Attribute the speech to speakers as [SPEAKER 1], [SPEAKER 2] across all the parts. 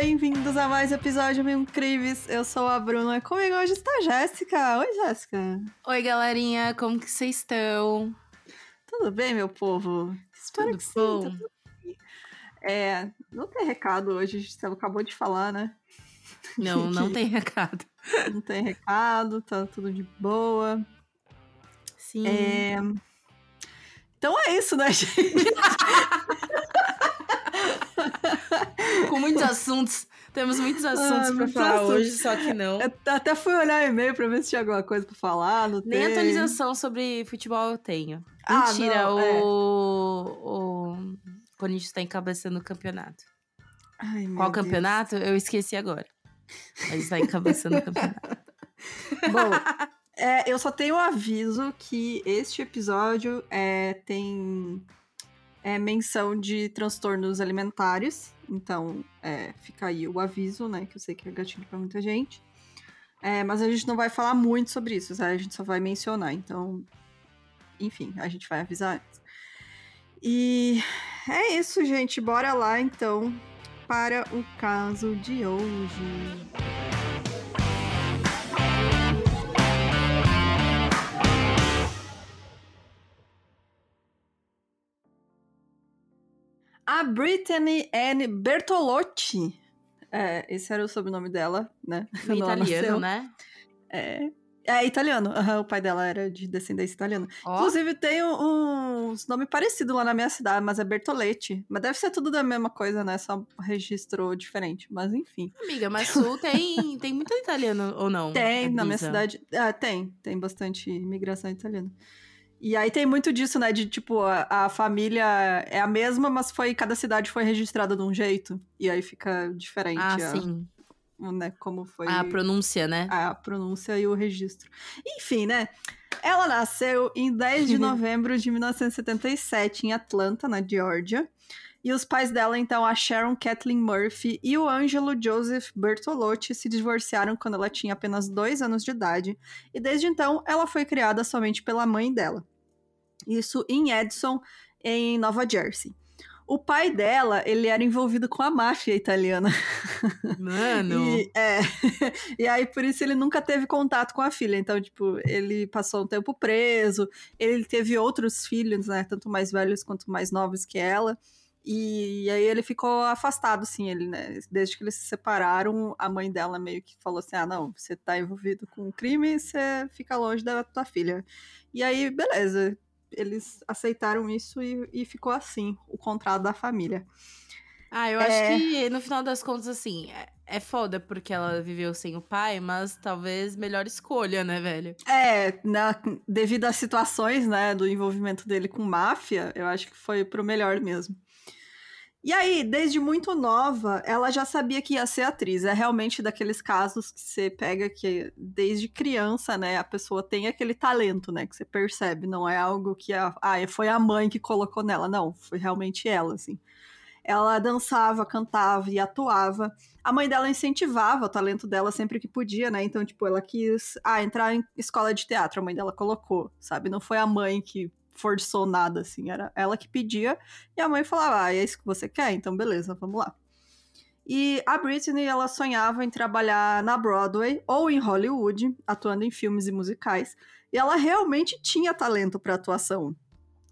[SPEAKER 1] bem-vindos a mais episódio Mil Incríveis. Eu sou a Bruna, comigo hoje está a Jéssica. Oi, Jéssica.
[SPEAKER 2] Oi, galerinha, como que vocês estão?
[SPEAKER 1] Tudo bem, meu povo? Espero
[SPEAKER 2] Tudo
[SPEAKER 1] que
[SPEAKER 2] bom?
[SPEAKER 1] sim. tudo bem. É, não tem recado hoje, a gente acabou de falar, né?
[SPEAKER 2] Não, não tem recado.
[SPEAKER 1] Não tem recado, tá tudo de boa.
[SPEAKER 2] Sim.
[SPEAKER 1] É... Então é isso, né, gente?
[SPEAKER 2] Com muitos assuntos. Temos muitos assuntos
[SPEAKER 1] Ah,
[SPEAKER 2] pra
[SPEAKER 1] muitos
[SPEAKER 2] falar
[SPEAKER 1] assuntos.
[SPEAKER 2] hoje, só que não.
[SPEAKER 1] Eu até fui olhar o e-mail pra ver se tinha alguma coisa pra falar, não
[SPEAKER 2] Nem
[SPEAKER 1] tem.
[SPEAKER 2] atualização sobre futebol eu tenho.
[SPEAKER 1] Ah,
[SPEAKER 2] Mentira,
[SPEAKER 1] não,
[SPEAKER 2] o...
[SPEAKER 1] é.
[SPEAKER 2] o Corinthians tá encabeçando o campeonato.
[SPEAKER 1] Ai,
[SPEAKER 2] Qual
[SPEAKER 1] Deus.
[SPEAKER 2] campeonato? Eu esqueci agora. Mas tá encabeçando o campeonato.
[SPEAKER 1] Bom, é, eu só tenho um aviso que este episódio é, tem é, menção de transtornos alimentares. Então, é, fica aí o aviso, né? Que eu sei que é gatilho pra muita gente. É, mas a gente não vai falar muito sobre isso, sabe? A gente só vai mencionar. Então, enfim, a gente vai avisar antes. E é isso, gente. Bora lá, então, para o caso de hoje. A Brittany Anne Bertolotti. É, esse era o sobrenome dela, né?
[SPEAKER 2] No italiano, né?
[SPEAKER 1] É, é italiano. aham, o pai dela era de descendência italiana.
[SPEAKER 2] Ó,
[SPEAKER 1] Inclusive, tem um- uns nomes parecidos lá na minha cidade, mas é Bertoletti. Mas deve ser tudo da mesma coisa, né? Só registro diferente. Mas enfim.
[SPEAKER 2] amiga, mas Sul tem, tem muito italiano ou não?
[SPEAKER 1] Tem,
[SPEAKER 2] É
[SPEAKER 1] na minha cidade. Ah, tem. Tem bastante imigração italiana. E aí tem muito disso, né? De tipo, a, a família é a mesma, mas foi cada cidade foi registrada de um jeito. E aí fica diferente
[SPEAKER 2] Ah,
[SPEAKER 1] a-
[SPEAKER 2] sim.
[SPEAKER 1] né, como foi
[SPEAKER 2] A pronúncia, né?
[SPEAKER 1] a pronúncia e o registro. Enfim, né? Ela nasceu em 10 de novembro de 1977 em Atlanta, na Geórgia. E os pais dela, então, a Sharon Kathleen Murphy e o Ângelo Joseph Bertolotti, se divorciaram quando ela tinha apenas dois anos de idade. E desde então, ela foi criada somente pela mãe dela. Isso em Edson, em Nova Jersey. O pai dela, ele era envolvido com a máfia italiana.
[SPEAKER 2] Mano.
[SPEAKER 1] E, é, e aí, por isso, ele nunca teve contato com a filha. Então, tipo, ele passou um tempo preso. Ele teve outros filhos, né? Tanto mais velhos quanto mais novos que ela. E, aí ele ficou afastado, assim, ele, né? Desde que eles se separaram, a mãe dela meio que falou assim: ah, não, você tá envolvido com um crime, você fica longe da tua filha. E aí, beleza. Eles aceitaram isso e, e ficou assim, o contrato da família.
[SPEAKER 2] Ah, eu
[SPEAKER 1] É.
[SPEAKER 2] acho que no final das contas, assim, é, é foda porque ela viveu sem o pai, mas talvez melhor escolha, né, velho?
[SPEAKER 1] É, na- devido às situações, né, do envolvimento dele com máfia, eu acho que foi pro melhor mesmo. E aí, desde muito nova, ela já sabia que ia ser atriz. É realmente daqueles casos que você pega que desde criança, né, a pessoa tem aquele talento, né, que você percebe. Não é algo que a, ah, foi a mãe que colocou nela. Não, foi realmente ela, assim. Ela dançava, cantava e atuava. A mãe dela incentivava o talento dela sempre que podia, né? Então, tipo, ela quis ah, entrar em escola de teatro, a mãe dela colocou, sabe? Não foi a mãe que forçou nada, assim, era ela que pedia, e a mãe falava, ah, é isso que você quer? Então, beleza, vamos lá. E a Britney, ela sonhava em trabalhar na Broadway ou em Hollywood, atuando em filmes e musicais, e ela realmente tinha talento para atuação.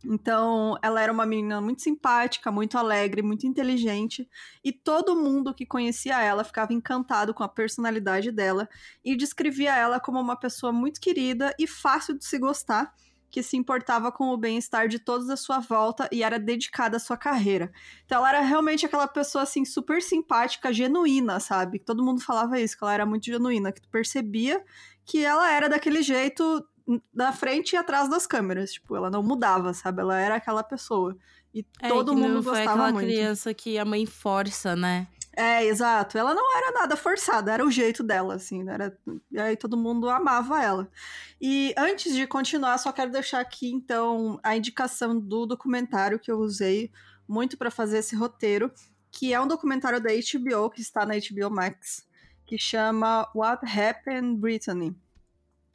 [SPEAKER 1] Então, ela era uma menina muito simpática, muito alegre, muito inteligente, e todo mundo que conhecia ela ficava encantado com a personalidade dela e descrevia ela como uma pessoa muito querida e fácil de se gostar, que se importava com o bem-estar de todos à sua volta e era dedicada à sua carreira. Então, ela era realmente aquela pessoa assim super simpática, genuína, sabe? Todo mundo falava isso, que ela era muito genuína, que tu percebia que ela era daquele jeito da frente e atrás das câmeras. Tipo, ela não mudava, sabe? Ela era aquela pessoa. E
[SPEAKER 2] É,
[SPEAKER 1] todo mundo
[SPEAKER 2] não foi
[SPEAKER 1] gostava
[SPEAKER 2] aquela
[SPEAKER 1] muito.
[SPEAKER 2] criança que a mãe força, né?
[SPEAKER 1] É, exato. Ela não era nada forçada, era o jeito dela, assim. né? Era... E aí todo mundo amava ela. E antes de continuar, só quero deixar aqui, então, a indicação do documentário que eu usei muito para fazer esse roteiro, que é um documentário da HBO, que está na HBO Max, que chama What Happened Brittany,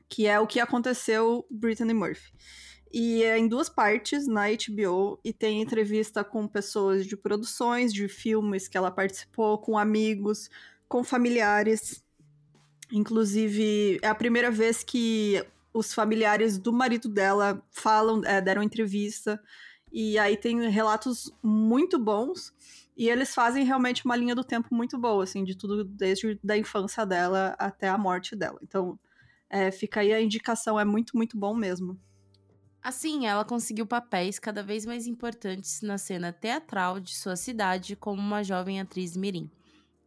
[SPEAKER 1] que é o que aconteceu Brittany Murphy. E é em duas partes na HBO e tem entrevista com pessoas de produções, de filmes que ela participou, com amigos, com familiares. Inclusive, é a primeira vez que os familiares do marido dela falam, é, deram entrevista. E aí tem relatos muito bons. E eles fazem realmente uma linha do tempo muito boa, assim, de tudo desde da infância dela até a morte dela. Então, é, fica aí a indicação, é muito, muito bom mesmo.
[SPEAKER 2] Assim, ela conseguiu papéis cada vez mais importantes na cena teatral de sua cidade como uma jovem atriz mirim.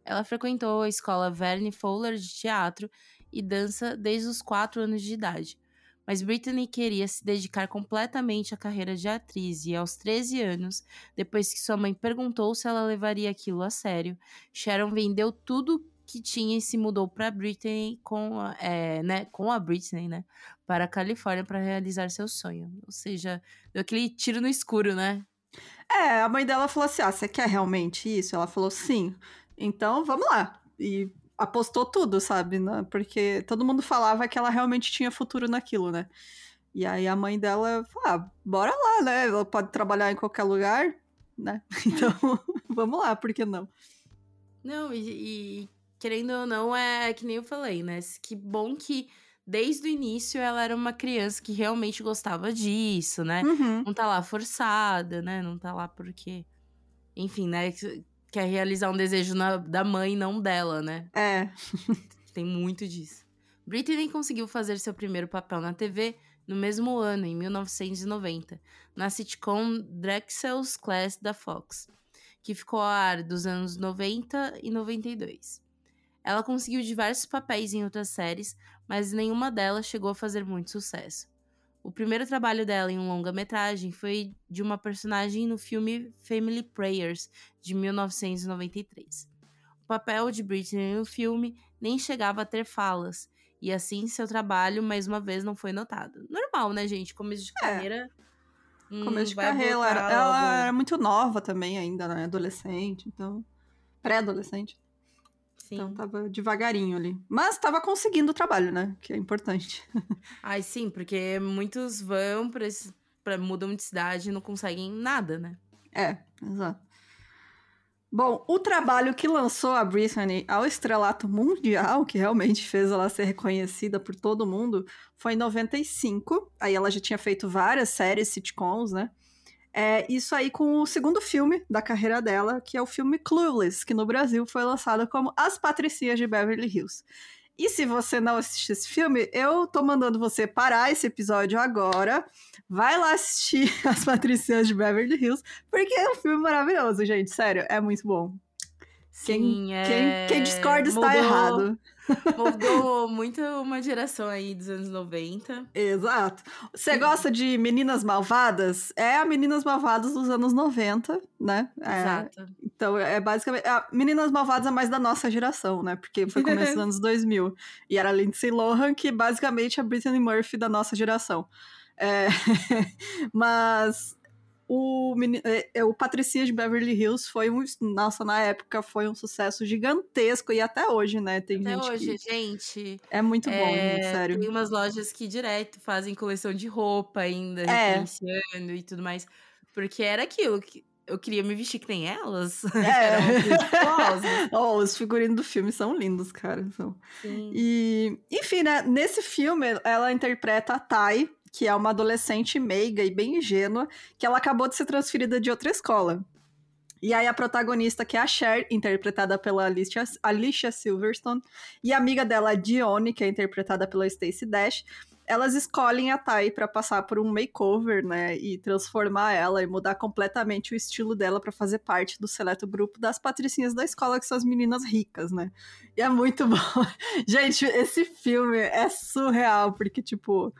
[SPEAKER 2] Ela frequentou a escola Verne Fowler de teatro e dança desde os 4 anos de idade. Mas Britney queria se dedicar completamente à carreira de atriz e, aos 13 anos, depois que sua mãe perguntou se ela levaria aquilo a sério, Sharon vendeu tudo que tinha e se mudou para Britney com, a, é, né, com a Britney, né, para a Califórnia para realizar seu sonho. Ou seja, deu aquele tiro no escuro, né?
[SPEAKER 1] É, a mãe dela falou assim: ah, você quer realmente isso? Ela falou sim. Então vamos lá. E apostou tudo, sabe? Né? Porque todo mundo falava que ela realmente tinha futuro naquilo, né? E aí a mãe dela falou: ah, bora lá, né? Ela pode trabalhar em qualquer lugar, né? Então vamos lá, por que não?
[SPEAKER 2] Não, e, e querendo ou não, é que nem eu falei, né? Que bom que desde o início ela era uma criança que realmente gostava disso, né?
[SPEAKER 1] Uhum.
[SPEAKER 2] Não tá lá forçada, né? Não tá lá porque. Enfim, né? Quer realizar um desejo na, da mãe, não dela, né?
[SPEAKER 1] É.
[SPEAKER 2] Tem muito disso. Britney conseguiu fazer seu primeiro papel na TV no mesmo ano, em 1990, na sitcom Drexel's Class da Fox, que ficou ao ar dos anos 90 e 92. Ela conseguiu diversos papéis em outras séries, mas nenhuma delas chegou a fazer muito sucesso. O primeiro trabalho dela em um longa-metragem foi de uma personagem no filme Family Prayers, de 1993. O papel de Britney no filme nem chegava a ter falas, e assim seu trabalho, mais uma vez, não foi notado. Normal, né, gente? Começo de é. carreira.
[SPEAKER 1] É. Hum, Começo de carreira, ela, ela era muito nova também ainda, né? Adolescente, então... Pré-adolescente. Sim. Então tava devagarinho ali. Mas tava conseguindo o trabalho, né? Que é importante.
[SPEAKER 2] Ai, sim, porque muitos vão pra, esse, pra mudam de cidade e não conseguem nada, né?
[SPEAKER 1] É, exato. Bom, o trabalho que lançou a Britney ao estrelato mundial, que realmente fez ela ser reconhecida por todo mundo, foi em 95. Aí ela já tinha feito várias séries sitcoms, né? É, isso aí com o segundo filme da carreira dela, que é o filme Clueless, que no Brasil foi lançado como As Patricinhas de Beverly Hills. E se você não assistiu esse filme, eu tô mandando você parar esse episódio agora. Vai lá assistir As Patricinhas de Beverly Hills, porque é um filme maravilhoso, gente. Sério, é muito bom.
[SPEAKER 2] Sim,
[SPEAKER 1] quem,
[SPEAKER 2] é...
[SPEAKER 1] quem, quem discorda está errado.
[SPEAKER 2] Mudou muito uma geração aí dos anos 90.
[SPEAKER 1] Exato. Você gosta de Meninas Malvadas? É a Meninas Malvadas dos anos 90, né?
[SPEAKER 2] É, Exato.
[SPEAKER 1] Então, é basicamente. A Meninas Malvadas é mais da nossa geração, né? Porque foi começo dos anos 2000. E era a Lindsay Lohan, que basicamente é a Brittany Murphy da nossa geração. É... Mas o, é, é, o Patricinha de Beverly Hills foi um. Nossa, na época foi um sucesso gigantesco e até hoje, né? Tem
[SPEAKER 2] até
[SPEAKER 1] gente
[SPEAKER 2] hoje,
[SPEAKER 1] que...
[SPEAKER 2] gente.
[SPEAKER 1] É muito bom, é, sério.
[SPEAKER 2] Tem umas lojas que direto fazem coleção de roupa ainda, é. e tudo mais. Porque era aquilo que eu queria me vestir que nem elas.
[SPEAKER 1] É. oh, os figurinos do filme são lindos, cara. São.
[SPEAKER 2] Sim.
[SPEAKER 1] E, enfim, né? Nesse filme, ela interpreta a Tai, que é uma adolescente meiga e bem ingênua, que ela acabou de ser transferida de outra escola. E aí a protagonista, que é a Cher, interpretada pela Alicia, Alicia Silverstone, e a amiga dela, Dione, que é interpretada pela Stacey Dash, elas escolhem a Tai para passar por um makeover, né, e transformar ela e mudar completamente o estilo dela para fazer parte do seleto grupo das patricinhas da escola, que são as meninas ricas, né? E é muito bom. Gente, esse filme é surreal, porque tipo,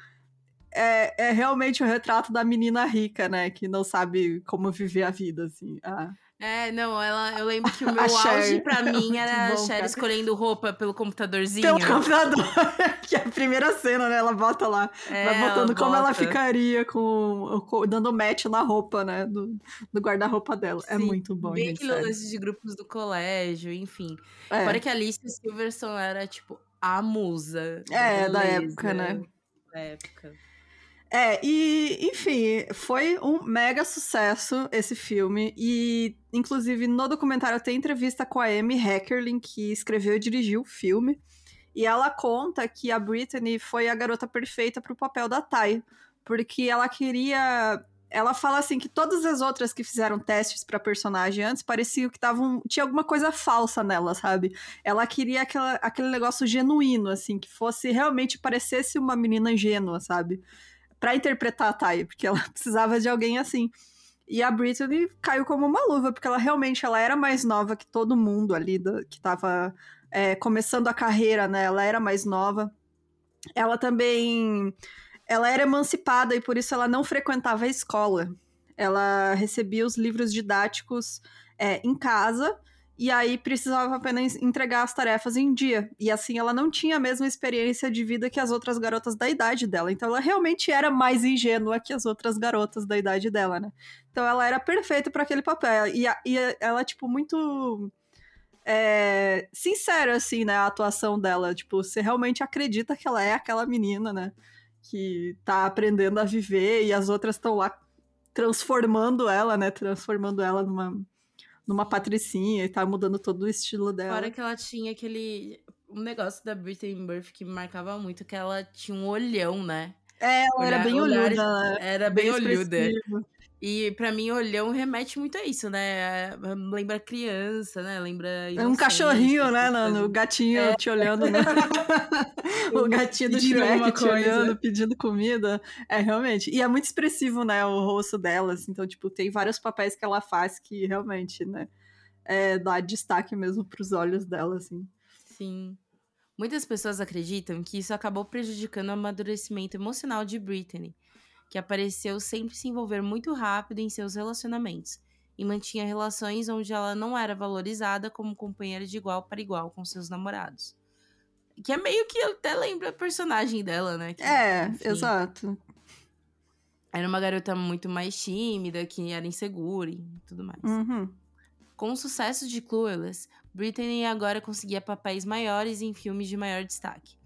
[SPEAKER 1] é, é realmente o retrato da menina rica, né? Que não sabe como viver a vida, assim. Ah.
[SPEAKER 2] É, não, ela, eu lembro que o meu auge pra mim era a Cher escolhendo roupa pelo computadorzinho.
[SPEAKER 1] Pelo computador, que é a primeira cena, né? Ela bota lá, é, vai botando ela como bota. ela ficaria com, com, dando match na roupa, né? Do, do guarda-roupa dela. É Sim, é muito bom,
[SPEAKER 2] bem
[SPEAKER 1] gente.
[SPEAKER 2] aquilo de grupos do colégio, enfim. É. Fora que a Alice Silverson era, tipo, a musa.
[SPEAKER 1] É, da época, né?
[SPEAKER 2] Da época.
[SPEAKER 1] É, e enfim, foi um mega sucesso esse filme. E, inclusive, no documentário tem entrevista com a Amy Heckerling, que escreveu e dirigiu o filme. E ela conta que a Britney foi a garota perfeita pro papel da Ty. Porque ela queria ela fala assim que todas as outras que fizeram testes para personagem antes pareciam que estavam tinha alguma coisa falsa nela, sabe? Ela queria aquela, aquele negócio genuíno assim, que fosse realmente parecesse uma menina ingênua, sabe? Para interpretar a Thay, porque ela precisava de alguém assim. E a Britney caiu como uma luva, porque ela realmente ela era mais nova que todo mundo ali do, que estava é, começando a carreira, né? Ela era mais nova. Ela também ela era emancipada e por isso ela não frequentava a escola. Ela recebia os livros didáticos é, em casa e aí precisava apenas entregar as tarefas em dia. E assim ela não tinha a mesma experiência de vida que as outras garotas da idade dela. Então ela realmente era mais ingênua que as outras garotas da idade dela, né? Então ela era perfeita para aquele papel. E, a, e ela, tipo, muito. É, sincera, assim, né? A atuação dela. Tipo, você realmente acredita que ela é aquela menina, né? que tá aprendendo a viver e as outras estão lá transformando ela, né? Transformando ela numa, numa patricinha e tá mudando todo o estilo dela.
[SPEAKER 2] Fora que ela tinha aquele. Um negócio da Britney Murphy que me marcava muito, que ela tinha um olhão, né?
[SPEAKER 1] É, ela Olhar, era bem olhuda.
[SPEAKER 2] Era bem, bem olhuda. E para mim, olhão remete muito a isso, né? Lembra criança, né? Lembra.
[SPEAKER 1] É um cachorrinho, né? No, no gatinho é. te olhando. Né? o gatinho do Shrek te olhando, pedindo comida. É, realmente. E é muito expressivo, né? O rosto delas. Então, tipo, tem vários papéis que ela faz que realmente, né? É, dá destaque mesmo pros olhos dela, assim.
[SPEAKER 2] Sim. Muitas pessoas acreditam que isso acabou prejudicando o amadurecimento emocional de Britney que apareceu sempre se envolver muito rápido em seus relacionamentos e mantinha relações onde ela não era valorizada como companheira de igual para igual com seus namorados. Que é meio que até lembra a personagem dela, né? Que,
[SPEAKER 1] é, enfim, exato.
[SPEAKER 2] Era uma garota muito mais tímida, que era insegura e tudo mais.
[SPEAKER 1] Uhum.
[SPEAKER 2] Com o sucesso de Clueless, Britney agora conseguia papéis maiores em filmes de maior destaque.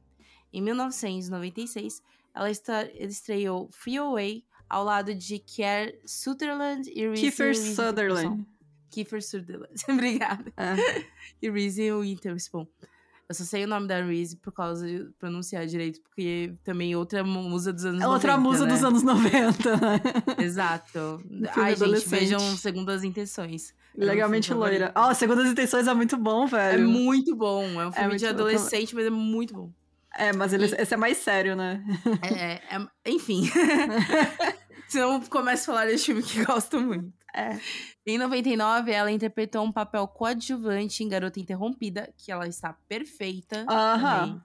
[SPEAKER 2] Em 1996, ela estreou Free Away ao lado de Kier Sutherland e Reese
[SPEAKER 1] Kiefer Sutherland.
[SPEAKER 2] Kiefer Sutherland, obrigada.
[SPEAKER 1] É.
[SPEAKER 2] e Reese Witherspoon. Eu só sei o nome da Reese por causa de pronunciar direito, porque também outra musa dos anos é 90.
[SPEAKER 1] Outra musa
[SPEAKER 2] né?
[SPEAKER 1] dos anos 90, né?
[SPEAKER 2] Exato. Ai, gente, vejam Segundo as Intenções.
[SPEAKER 1] É Legalmente loira. Ó, oh, Segundo as Intenções é muito bom, velho.
[SPEAKER 2] É muito bom. É um é filme é de adolescente, bom. mas é muito bom.
[SPEAKER 1] É, mas ele, e... esse é mais sério, né?
[SPEAKER 2] É, é enfim. Senão começo a falar desse filme que gosto muito.
[SPEAKER 1] É.
[SPEAKER 2] Em 99, ela interpretou um papel coadjuvante em Garota Interrompida, que ela está perfeita.
[SPEAKER 1] Aham. Uh -huh.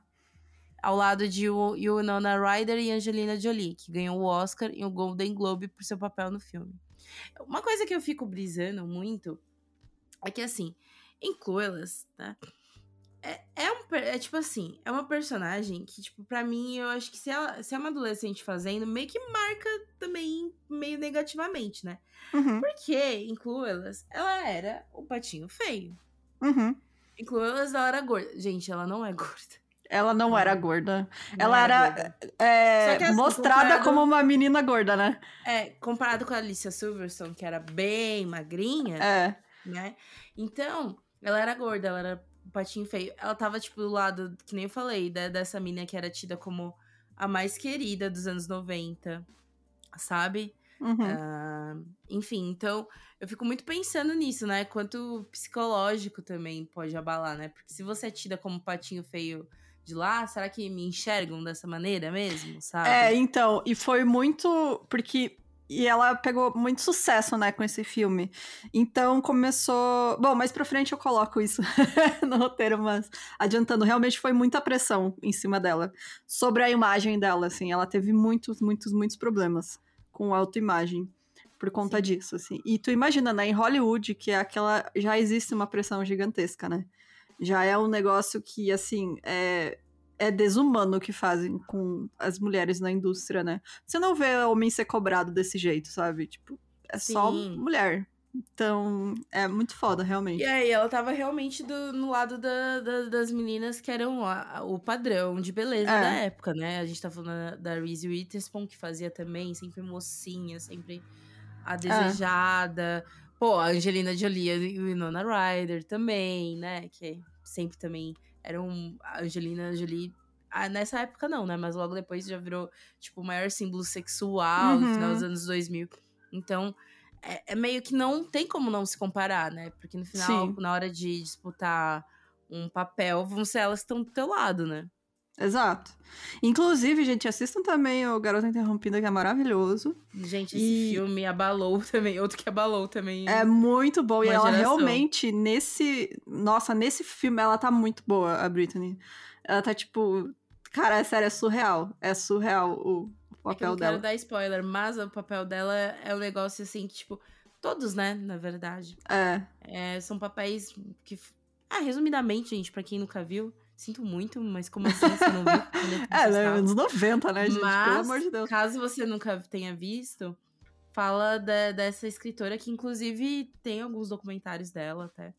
[SPEAKER 2] Ao lado de Winona Ryder e Angelina Jolie, que ganhou o Oscar e o Golden Globe por seu papel no filme. Uma coisa que eu fico brisando muito é que, assim, em Clueless, tá? É, é, um, é tipo assim, é uma personagem que, tipo, pra mim, eu acho que se, ela, se é uma adolescente fazendo, meio que marca também meio negativamente, né?
[SPEAKER 1] Uhum.
[SPEAKER 2] Porque, em Clueless, ela era o patinho feio.
[SPEAKER 1] Uhum.
[SPEAKER 2] Em Clueless, ela era gorda. Gente, ela não é gorda.
[SPEAKER 1] Ela não era gorda. Não ela era, gorda. É, assim, mostrada comparado... como uma menina gorda, né?
[SPEAKER 2] É, comparado com a Alicia Silverstone, que era bem magrinha.
[SPEAKER 1] É.
[SPEAKER 2] Né? Então, ela era gorda, ela era patinho feio. Ela tava, tipo, do lado, que nem eu falei, né, dessa mina que era tida como a mais querida dos anos 90, sabe?
[SPEAKER 1] Uhum.
[SPEAKER 2] Uh, enfim, então eu fico muito pensando nisso, né? Quanto psicológico também pode abalar, né? Porque se você é tida como patinho feio de lá, será que me enxergam dessa maneira mesmo, sabe?
[SPEAKER 1] É, então, e foi muito. Porque e ela pegou muito sucesso, né, com esse filme. Então começou. Bom, mais pra frente eu coloco isso no roteiro, mas adiantando, realmente foi muita pressão em cima dela. Sobre a imagem dela, assim. Ela teve muitos, muitos, muitos problemas com autoimagem por conta Sim. disso, assim. E tu imagina, né, em Hollywood, que é aquela. Já existe uma pressão gigantesca, né? Já é um negócio que, assim, é é desumano o que fazem com as mulheres na indústria, né? Você não vê homem ser cobrado desse jeito, sabe? Tipo, é Sim. só mulher. Então, é muito foda, realmente.
[SPEAKER 2] E aí, ela tava realmente do, no lado da, da, das meninas que eram a, o padrão de beleza é. da época, né? A gente tá falando da Reese Witherspoon, que fazia também, sempre mocinha, sempre a é. desejada. É. Pô, a Angelina Jolie e o Winona Ryder também, né? Que sempre também eram... A Angelina Jolie ah, nessa época não, né? Mas logo depois já virou, tipo, o maior símbolo sexual uhum. no final dos anos 2000. Então, é, é, meio que não tem como não se comparar, né? Porque no final, Sim. na hora de disputar um papel, vão ser elas que estão do teu lado, né?
[SPEAKER 1] Exato. Inclusive, gente, assistam também o Garota Interrompida, que é maravilhoso.
[SPEAKER 2] Gente, esse e... filme abalou também, outro que abalou também.
[SPEAKER 1] É muito bom. E ela geração. realmente, nesse. Nossa, nesse filme, ela tá muito boa, a Britney. Ela tá, tipo, Cara, é sério, é surreal. É surreal o papel
[SPEAKER 2] é eu
[SPEAKER 1] dela.
[SPEAKER 2] Não quero dar spoiler, mas o papel dela é um negócio assim que, tipo, todos, né, na verdade.
[SPEAKER 1] É.
[SPEAKER 2] é são papéis que. Ah, resumidamente, gente, pra quem nunca viu. Sinto muito, mas como assim você não viu?
[SPEAKER 1] é, né, anos 90, né, gente?
[SPEAKER 2] Mas,
[SPEAKER 1] Pelo amor de Deus.
[SPEAKER 2] Caso você nunca tenha visto, fala de, dessa escritora que, inclusive, tem alguns documentários dela até.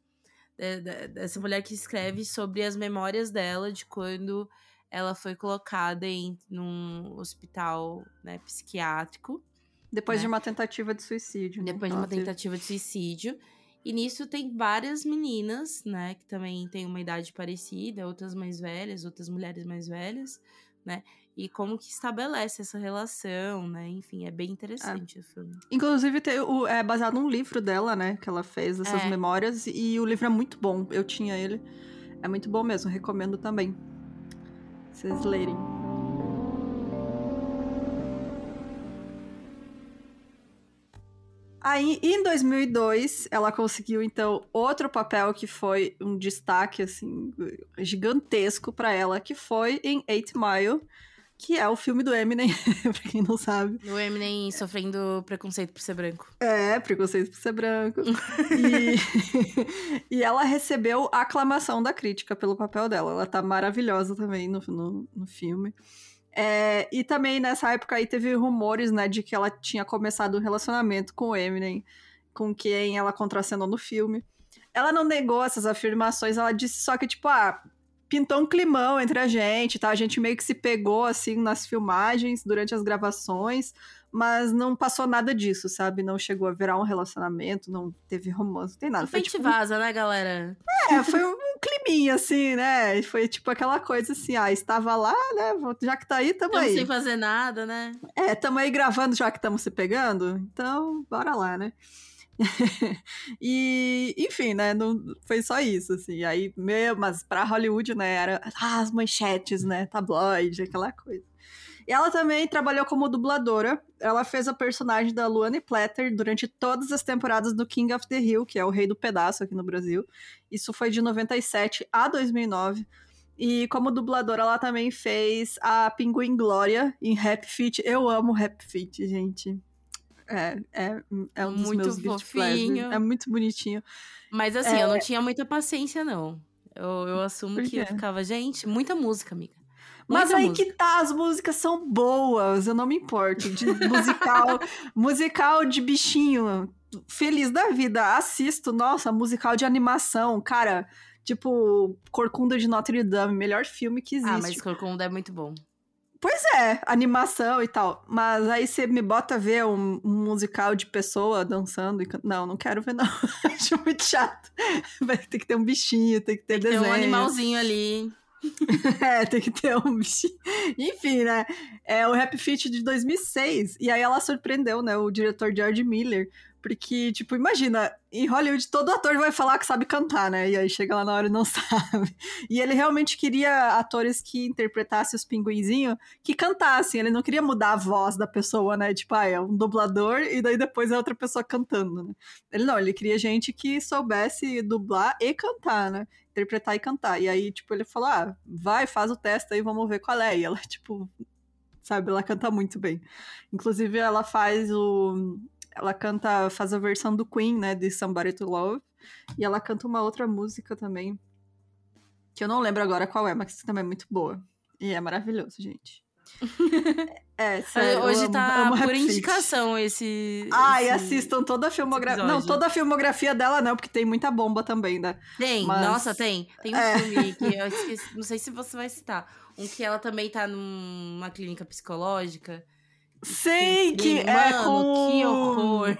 [SPEAKER 2] De, de, dessa mulher que escreve sobre as memórias dela de quando ela foi colocada em num hospital né, psiquiátrico.
[SPEAKER 1] Depois
[SPEAKER 2] né?
[SPEAKER 1] de uma tentativa de suicídio.
[SPEAKER 2] Né? Depois de uma tentativa de suicídio. E nisso tem várias meninas, né, que também têm uma idade parecida, outras mais velhas, outras mulheres mais velhas, né? E como que estabelece essa relação, né? Enfim, é bem interessante é. o filme.
[SPEAKER 1] Inclusive, o, é baseado num livro dela, né? Que ela fez, essas é. memórias. E o livro é muito bom. Eu tinha ele. É muito bom mesmo, recomendo também vocês lerem. Aí, em 2002, ela conseguiu, então, outro papel que foi um destaque, assim, gigantesco para ela, que foi em Eight Mile, que é o filme do Eminem, pra quem não sabe.
[SPEAKER 2] O Eminem sofrendo preconceito por ser branco.
[SPEAKER 1] É, preconceito por ser branco. e... e ela recebeu a aclamação da crítica pelo papel dela. Ela tá maravilhosa também no, no, no filme. É, e também nessa época aí teve rumores, né, de que ela tinha começado um relacionamento com o Eminem, com quem ela contracenou no filme. Ela não negou essas afirmações, ela disse só que, tipo, ah, pintou um climão entre a gente, tá? A gente meio que se pegou, assim, nas filmagens, durante as gravações, mas não passou nada disso, sabe? Não chegou a virar um relacionamento, não teve romance, não tem nada.
[SPEAKER 2] Foi, tipo, vaza, né, galera?
[SPEAKER 1] É, foi um, um climinha, assim, né? Foi tipo aquela coisa assim, ah, estava lá, né? Já que tá aí, tamo, tamo aí.
[SPEAKER 2] sem fazer nada, né?
[SPEAKER 1] É, tamo aí gravando já que estamos se pegando, então bora lá, né? e, enfim, né, não foi só isso, assim, aí, meu, mas pra Hollywood, né, era ah, as manchetes, né, tabloide, aquela coisa. E ela também trabalhou como dubladora, ela fez a personagem da Luane Platter durante todas as temporadas do King of the Hill, que é o Rei do Pedaço aqui no Brasil, isso foi de 97 a 2009, e como dubladora, ela também fez a Pinguim Glória em Rap Fit. Eu amo Rap Fit, gente. É, é, é um dos
[SPEAKER 2] muito
[SPEAKER 1] meus fofinho. É muito bonitinho.
[SPEAKER 2] Mas assim, é... eu não tinha muita paciência, não. Eu, eu assumo que eu ficava, gente, muita música, amiga.
[SPEAKER 1] Muita Mas aí música. que tá, as músicas são boas, eu não me importo. De musical, musical de bichinho, feliz da vida, assisto, nossa, musical de animação, cara, tipo, Corcunda de Notre Dame, melhor filme que existe. Ah,
[SPEAKER 2] mas Corcunda é muito bom.
[SPEAKER 1] Pois é, animação e tal. Mas aí você me bota ver um, um musical de pessoa dançando e Não, não quero ver, não. Acho muito chato. Vai ter que ter um bichinho, tem que ter tem desenho. Tem um
[SPEAKER 2] animalzinho ali.
[SPEAKER 1] é, tem que ter um. Enfim, né? É o Rap Fit de 2006. E aí ela surpreendeu, né? O diretor George Miller porque, tipo, imagina, em Hollywood todo ator vai falar que sabe cantar, né? E aí chega lá na hora e não sabe. E ele realmente queria atores que interpretassem os pinguinzinhos que cantassem. Ele não queria mudar a voz da pessoa, né? Tipo, ah, é um dublador e daí depois é outra pessoa cantando, né? Ele não, ele queria gente que soubesse dublar e cantar, né? Interpretar e cantar. E aí, tipo, ele falou: ah, vai, faz o teste aí, vamos ver qual é. E ela, tipo, sabe, ela canta muito bem. Inclusive, ela faz o ela canta, faz a versão do Queen, né, de Somebody to Love, e ela canta uma outra música também, que eu não lembro agora qual é, mas que também é muito boa. E é maravilhoso, gente. É, sério.
[SPEAKER 2] Hoje
[SPEAKER 1] eu amo,
[SPEAKER 2] tá
[SPEAKER 1] amo
[SPEAKER 2] por indicação esse.
[SPEAKER 1] Ai,
[SPEAKER 2] esse-
[SPEAKER 1] assistam toda a filmografia. Não, toda a filmografia dela não, porque tem muita bomba também, né?
[SPEAKER 2] Tem,
[SPEAKER 1] Mas-
[SPEAKER 2] nossa, tem. Tem um
[SPEAKER 1] É.
[SPEAKER 2] filme que eu esqueci, não sei se você vai citar. Um que ela também tá numa clínica psicológica.
[SPEAKER 1] Sei que
[SPEAKER 2] Mano,
[SPEAKER 1] é com.
[SPEAKER 2] que horror.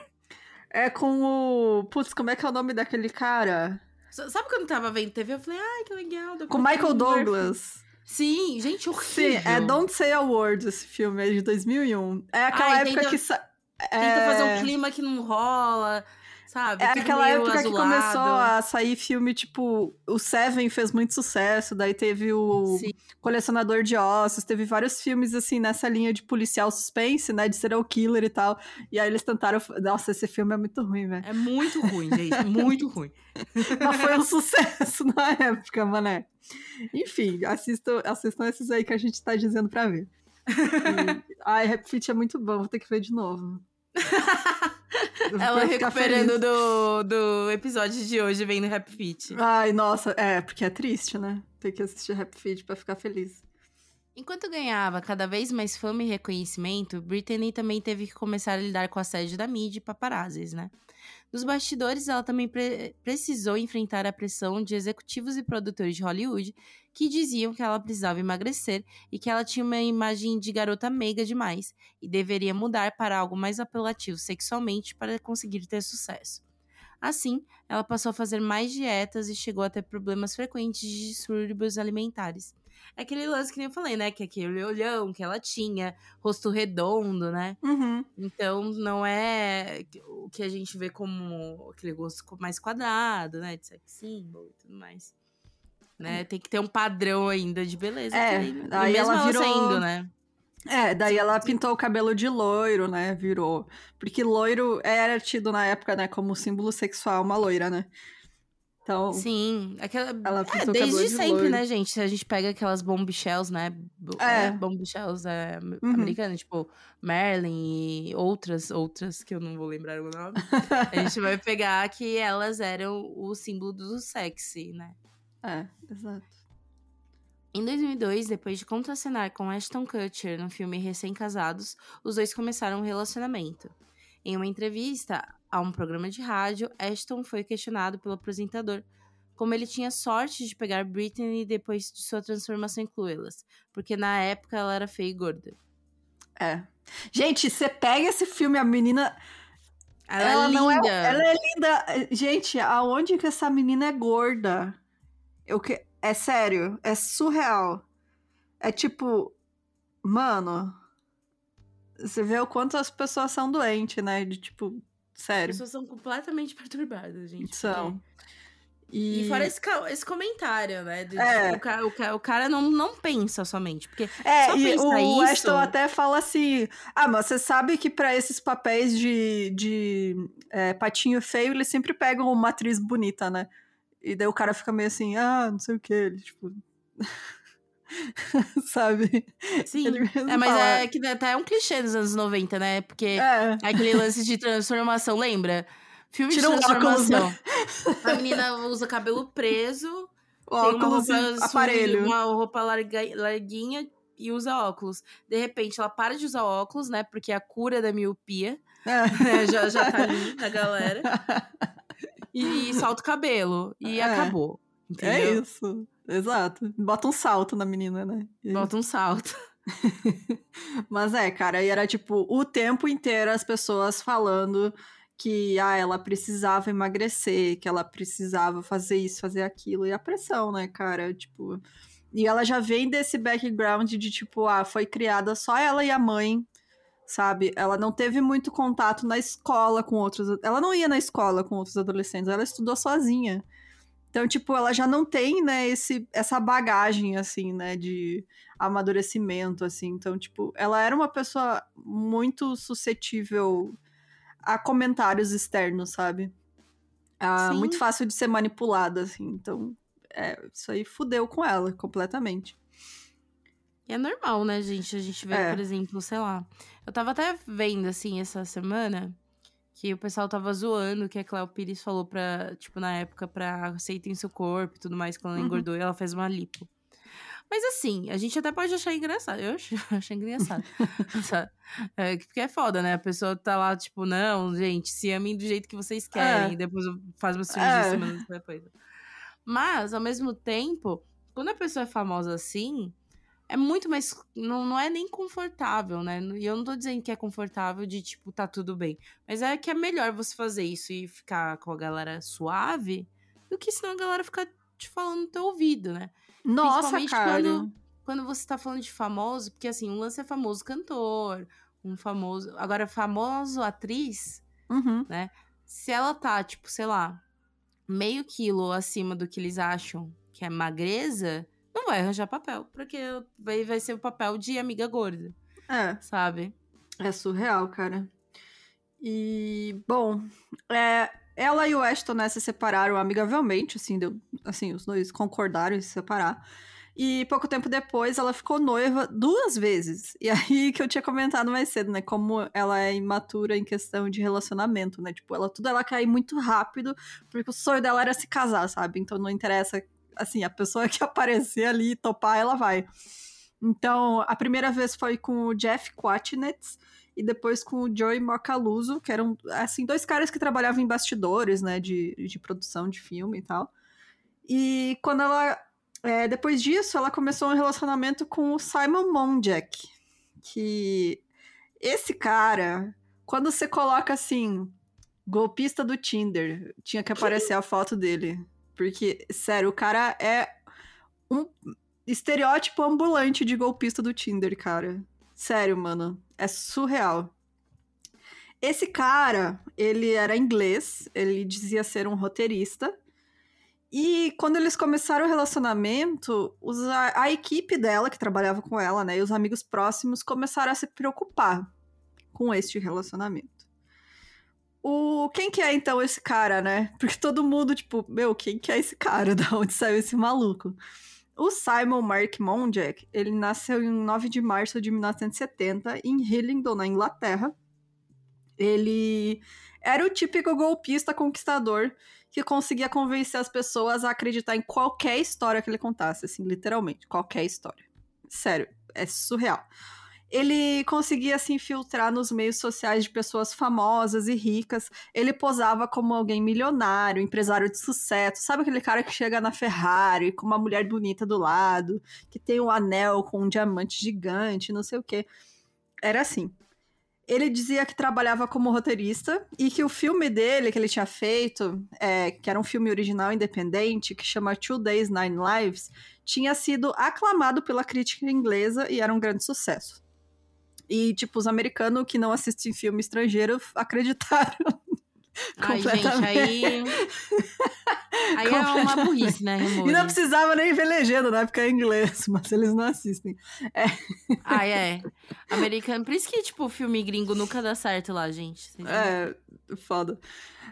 [SPEAKER 1] É com o. Putz, como é que é o nome daquele cara?
[SPEAKER 2] Sabe quando eu tava vendo TV? Eu falei, ai, que legal.
[SPEAKER 1] Com Michael. Douglas.
[SPEAKER 2] Sim, gente,
[SPEAKER 1] Sim,
[SPEAKER 2] horrível.
[SPEAKER 1] é Don't Say a Word esse filme, é de 2001. É aquela
[SPEAKER 2] Ai,
[SPEAKER 1] época
[SPEAKER 2] tenta-
[SPEAKER 1] que.
[SPEAKER 2] Tenta
[SPEAKER 1] é...
[SPEAKER 2] fazer um clima que não rola, sabe?
[SPEAKER 1] É aquela época que
[SPEAKER 2] azulado.
[SPEAKER 1] começou a sair filme, tipo, o Seven fez muito sucesso, daí teve o
[SPEAKER 2] Sim.
[SPEAKER 1] Colecionador de Ossos, teve vários filmes, assim, nessa linha de policial suspense, né, de serial killer e tal, e aí eles tentaram... Nossa, esse filme é muito ruim, velho.
[SPEAKER 2] É muito ruim, gente, muito ruim.
[SPEAKER 1] Mas foi um sucesso na época, mané. Enfim, assistam, assistam esses aí que a gente tá dizendo pra ver. E... Ai, Rap Fit é muito bom, vou ter que ver de novo.
[SPEAKER 2] Ela
[SPEAKER 1] ficar
[SPEAKER 2] recuperando do, do episódio de hoje, vendo Rap Fit.
[SPEAKER 1] Ai, nossa, é, porque é triste, né? Ter que assistir Rap Fit pra ficar feliz.
[SPEAKER 2] Enquanto ganhava cada vez mais fama e reconhecimento, Britney também teve que começar a lidar com a assédio da mídia e paparazzis, né? Nos bastidores, ela também pre- precisou enfrentar a pressão de executivos e produtores de Hollywood que diziam que ela precisava emagrecer e que ela tinha uma imagem de garota meiga demais e deveria mudar para algo mais apelativo sexualmente para conseguir ter sucesso. Assim, ela passou a fazer mais dietas e chegou a ter problemas frequentes de distúrbios alimentares. É aquele lance que nem eu falei, né? Que é aquele olhão que ela tinha, rosto redondo, né?
[SPEAKER 1] Uhum.
[SPEAKER 2] Então não é o que a gente vê como aquele gosto mais quadrado, né? De sex symbol e tudo mais. Né? Tem que ter um padrão ainda de beleza.
[SPEAKER 1] É,
[SPEAKER 2] que- e
[SPEAKER 1] aí
[SPEAKER 2] mesmo
[SPEAKER 1] ela
[SPEAKER 2] ela
[SPEAKER 1] virou-
[SPEAKER 2] sendo, né?
[SPEAKER 1] É, daí ela pintou o cabelo de loiro, né? Virou. Porque loiro era tido na época, né, como símbolo sexual, uma loira, né? Então,
[SPEAKER 2] Sim, aquela.
[SPEAKER 1] ela
[SPEAKER 2] É,
[SPEAKER 1] cabelo
[SPEAKER 2] desde
[SPEAKER 1] de
[SPEAKER 2] sempre, né, gente? Se a gente pega aquelas bombshells, né?
[SPEAKER 1] É.
[SPEAKER 2] é, Bombshells é, am-
[SPEAKER 1] Uhum.
[SPEAKER 2] americanas, tipo Merlin e outras, outras que eu não vou lembrar o nome. a gente vai pegar que elas eram o símbolo do sexy, né?
[SPEAKER 1] É, exato.
[SPEAKER 2] Em 2002, depois de contracenar com Ashton Kutcher no filme Recém-Casados, os dois começaram um relacionamento. Em uma entrevista a um programa de rádio, Ashton foi questionado pelo apresentador como ele tinha sorte de pegar Britney depois de sua transformação em Clueless, porque na época ela era feia e gorda.
[SPEAKER 1] É. Gente, você pega esse filme, a menina.
[SPEAKER 2] Ela,
[SPEAKER 1] ela
[SPEAKER 2] é
[SPEAKER 1] não é. Ela é linda. Gente, aonde que essa menina é gorda? Eu que... É sério, é surreal. É tipo. Mano. Você vê o quanto as pessoas são doentes, né? De tipo.
[SPEAKER 2] As
[SPEAKER 1] Sério.
[SPEAKER 2] pessoas são completamente perturbadas, gente.
[SPEAKER 1] São.
[SPEAKER 2] E,
[SPEAKER 1] E,
[SPEAKER 2] fora esse, esse comentário, né?
[SPEAKER 1] É.
[SPEAKER 2] tipo, o, cara, o, ca- o cara não, não pensa somente. Porque
[SPEAKER 1] É,
[SPEAKER 2] Só
[SPEAKER 1] e o
[SPEAKER 2] isso-
[SPEAKER 1] Ashton até fala assim: ah, mas você sabe que pra esses papéis de, de é, patinho feio, eles sempre pegam uma atriz bonita, né? E daí o cara fica meio assim, ah, não sei o que, ele, tipo. sabe?
[SPEAKER 2] Sim. É, mas
[SPEAKER 1] fala,
[SPEAKER 2] é que até é um clichê dos anos 90, né? Porque
[SPEAKER 1] É,
[SPEAKER 2] aquele lance de transformação, lembra? Filme
[SPEAKER 1] Tira
[SPEAKER 2] de
[SPEAKER 1] o óculos, né?
[SPEAKER 2] transformação. A menina usa cabelo preso,
[SPEAKER 1] o
[SPEAKER 2] tem uma
[SPEAKER 1] óculos,
[SPEAKER 2] roupa,
[SPEAKER 1] e
[SPEAKER 2] suja,
[SPEAKER 1] aparelho.
[SPEAKER 2] uma roupa larga, larguinha e usa óculos. De repente, ela para de usar óculos, né? Porque é a cura da miopia
[SPEAKER 1] É.
[SPEAKER 2] né, já, já tá ali na galera. E, solta o cabelo. E
[SPEAKER 1] É.
[SPEAKER 2] acabou.
[SPEAKER 1] É
[SPEAKER 2] Entendeu?
[SPEAKER 1] isso, exato. Bota um salto na menina, né? E-
[SPEAKER 2] Bota um salto.
[SPEAKER 1] Mas é, cara, e era tipo o tempo inteiro as pessoas falando que ah, ela precisava emagrecer, que ela precisava fazer isso, fazer aquilo, e a pressão, né, cara? Tipo. E ela já vem desse background de tipo, ah, foi criada só ela e a mãe, sabe? Ela não teve muito contato na escola com outros. Ela não ia na escola com outros adolescentes, ela estudou sozinha. Então, tipo, ela já não tem, né, esse, essa bagagem, assim, né, de amadurecimento, assim. Então, tipo, ela era uma pessoa muito suscetível a comentários externos, sabe? Ah, muito fácil de ser manipulada, assim. Então, é, isso aí fudeu com ela completamente.
[SPEAKER 2] E é normal, né, gente? A gente vê,
[SPEAKER 1] É.
[SPEAKER 2] por exemplo, sei lá. Eu tava até vendo, assim, essa semana, que o pessoal tava zoando que a Cléo Pires falou pra, tipo, na época, pra aceitem seu corpo e tudo mais, quando ela
[SPEAKER 1] Uhum.
[SPEAKER 2] engordou e ela fez uma lipo. Mas assim, a gente até pode achar engraçado. Eu acho engraçado. é, porque é foda, né? A pessoa tá lá, tipo, não, gente, se amem do jeito que vocês querem. É. Depois faz uma cirurgia é. depois. Mas, ao mesmo tempo, quando a pessoa é famosa assim, é muito mais. Não, não é nem confortável, né? E eu não tô dizendo que é confortável de, tipo, tá tudo bem. Mas é que é melhor você fazer isso e ficar com a galera suave do que senão a galera ficar te falando no teu ouvido, né?
[SPEAKER 1] Nossa, cara.
[SPEAKER 2] Quando, quando você tá falando de famoso, porque assim, um lance é famoso cantor, um famoso. Agora, famoso atriz,
[SPEAKER 1] uhum.
[SPEAKER 2] né? Se ela tá, tipo, sei lá, meio quilo acima do que eles acham que é magreza, não vai arranjar papel, porque vai, vai ser o papel de amiga gorda.
[SPEAKER 1] É.
[SPEAKER 2] Sabe?
[SPEAKER 1] É surreal, cara. E, bom, é, ela e o Ashton, né, se separaram amigavelmente, assim, deu, assim, os dois concordaram em se separar. E pouco tempo depois ela ficou noiva duas vezes. E aí que eu tinha comentado mais cedo, né? Como ela é imatura em questão de relacionamento, né? Tipo, ela tudo ela cai muito rápido, porque o sonho dela era se casar, sabe? Então não interessa, assim, a pessoa que aparecer ali e topar, ela vai. Então, a primeira vez foi com o Jeff Quatnetz, e depois com o Joey Mocaluso, que eram, assim, dois caras que trabalhavam em bastidores, né, de, de produção de filme e tal. E quando ela, é, depois disso, ela começou um relacionamento com o Simon Monjack, que esse cara, quando você coloca assim, golpista do Tinder, tinha que aparecer a foto dele. Porque, sério, o cara é um estereótipo ambulante de golpista do Tinder, cara. Sério, mano. É surreal. Esse cara, ele era inglês, ele dizia ser um roteirista. E quando eles começaram o relacionamento, os, a, a, equipe dela, que trabalhava com ela, né, e os amigos próximos começaram a se preocupar com este relacionamento. O, quem que é então esse cara, né? Porque todo mundo, tipo, meu, quem que é esse cara? Da onde saiu esse maluco? O Simon Mark Monjack, ele nasceu em 9 de março de 1970 em Hillingdon, na Inglaterra. Ele era o típico golpista conquistador que conseguia convencer as pessoas a acreditar em qualquer história que ele contasse, assim, literalmente, qualquer história. Sério, é surreal ele conseguia se infiltrar nos meios sociais de pessoas famosas e ricas. Ele posava como alguém milionário, empresário de sucesso. Sabe aquele cara que chega na Ferrari com uma mulher bonita do lado, que tem um anel com um diamante gigante, não sei o quê. Era assim. Ele dizia que trabalhava como roteirista e que o filme dele que ele tinha feito, é, que era um filme original independente, que chama Two Days, Nine Lives, tinha sido aclamado pela crítica inglesa e era um grande sucesso. E, tipo, os americanos que não assistem filme estrangeiro acreditaram.
[SPEAKER 2] Ai, gente, aí. aí é uma burrice, né,
[SPEAKER 1] E não precisava nem ver legenda, né? Porque é inglês, mas eles não assistem. É.
[SPEAKER 2] Ah, é. Americano. Por isso que, tipo, filme gringo nunca dá certo lá, gente.
[SPEAKER 1] É, foda.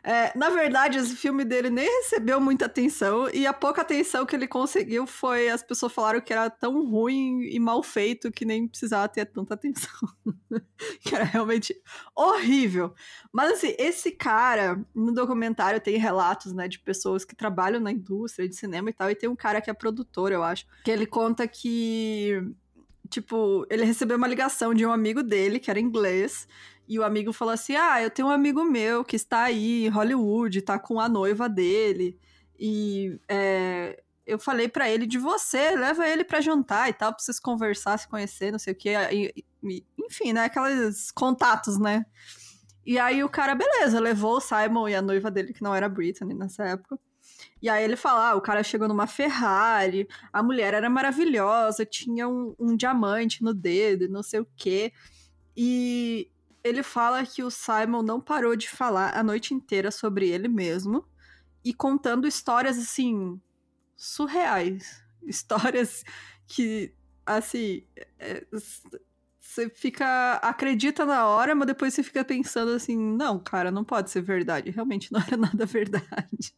[SPEAKER 1] É, na verdade, esse filme dele nem recebeu muita atenção, e a pouca atenção que ele conseguiu foi as pessoas falaram que era tão ruim e mal feito que nem precisava ter tanta atenção. que era realmente horrível. Mas assim, esse cara, no documentário tem relatos, né, de pessoas que trabalham na indústria de cinema e tal, e tem um cara que é produtor, eu acho, que ele conta que tipo, ele recebeu uma ligação de um amigo dele, que era inglês, e o amigo falou assim: Ah, eu tenho um amigo meu que está aí em Hollywood, tá com a noiva dele. E é, eu falei para ele de você, leva ele para jantar e tal, pra vocês conversar, se conhecer, não sei o quê. E, e, enfim, né? Aqueles contatos, né? E aí o cara, beleza, levou o Simon e a noiva dele, que não era Britney nessa época. E aí ele fala: ah, o cara chegou numa Ferrari, a mulher era maravilhosa, tinha um, um diamante no dedo, não sei o quê. E ele fala que o Simon não parou de falar a noite inteira sobre ele mesmo e contando histórias assim surreais, histórias que assim é, você fica acredita na hora, mas depois você fica pensando assim, não, cara, não pode ser verdade. Realmente não era nada verdade.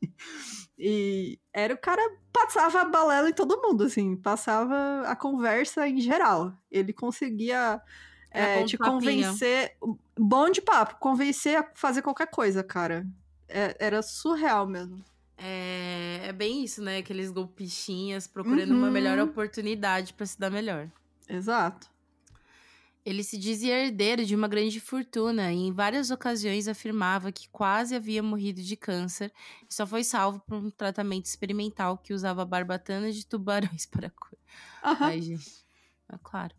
[SPEAKER 1] E era o cara passava a balela em todo mundo, assim, passava a conversa em geral. Ele conseguia é, te convencer. Bom de papo, convencer a fazer qualquer coisa, cara. É, era surreal mesmo.
[SPEAKER 2] É, é bem isso, né? Aqueles golpichinhas procurando uhum. uma melhor uhum. oportunidade para se dar melhor.
[SPEAKER 1] Exato.
[SPEAKER 2] Ele se dizia herdeiro de uma grande fortuna e em várias ocasiões afirmava que quase havia morrido de câncer e só foi salvo por um tratamento experimental que usava barbatanas de tubarões para cura. Uhum. Ai, gente. É claro.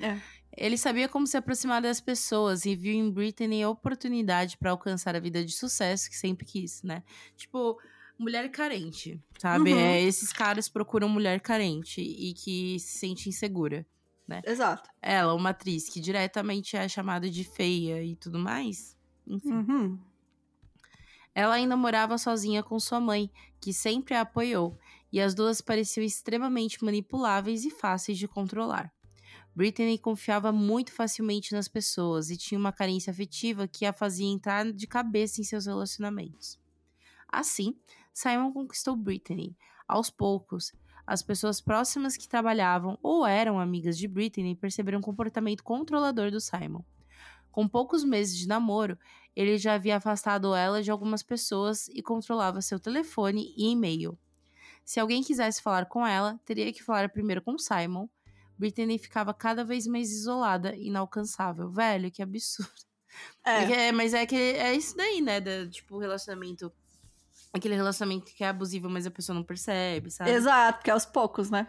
[SPEAKER 1] É.
[SPEAKER 2] Ele sabia como se aproximar das pessoas e viu em Britney a oportunidade para alcançar a vida de sucesso que sempre quis, né? Tipo, mulher carente, sabe? Uhum. É, esses caras procuram mulher carente e que se sente insegura né?
[SPEAKER 1] Exato.
[SPEAKER 2] Ela, uma atriz que diretamente é chamada de feia e tudo mais. Enfim.
[SPEAKER 1] Uhum.
[SPEAKER 2] Ela ainda morava sozinha com sua mãe, que sempre a apoiou, e as duas pareciam extremamente manipuláveis e fáceis de controlar. Brittany confiava muito facilmente nas pessoas e tinha uma carência afetiva que a fazia entrar de cabeça em seus relacionamentos. Assim, Simon conquistou Brittany, aos poucos, as pessoas próximas que trabalhavam ou eram amigas de Britney perceberam um comportamento controlador do Simon. Com poucos meses de namoro, ele já havia afastado ela de algumas pessoas e controlava seu telefone e e-mail. Se alguém quisesse falar com ela, teria que falar primeiro com Simon. Britney ficava cada vez mais isolada inalcançável. Velho, que absurdo. É. é mas é que é isso daí, né? Da, tipo, relacionamento aquele relacionamento que é abusivo, mas a pessoa não percebe, sabe?
[SPEAKER 1] Exato, porque é aos poucos, né?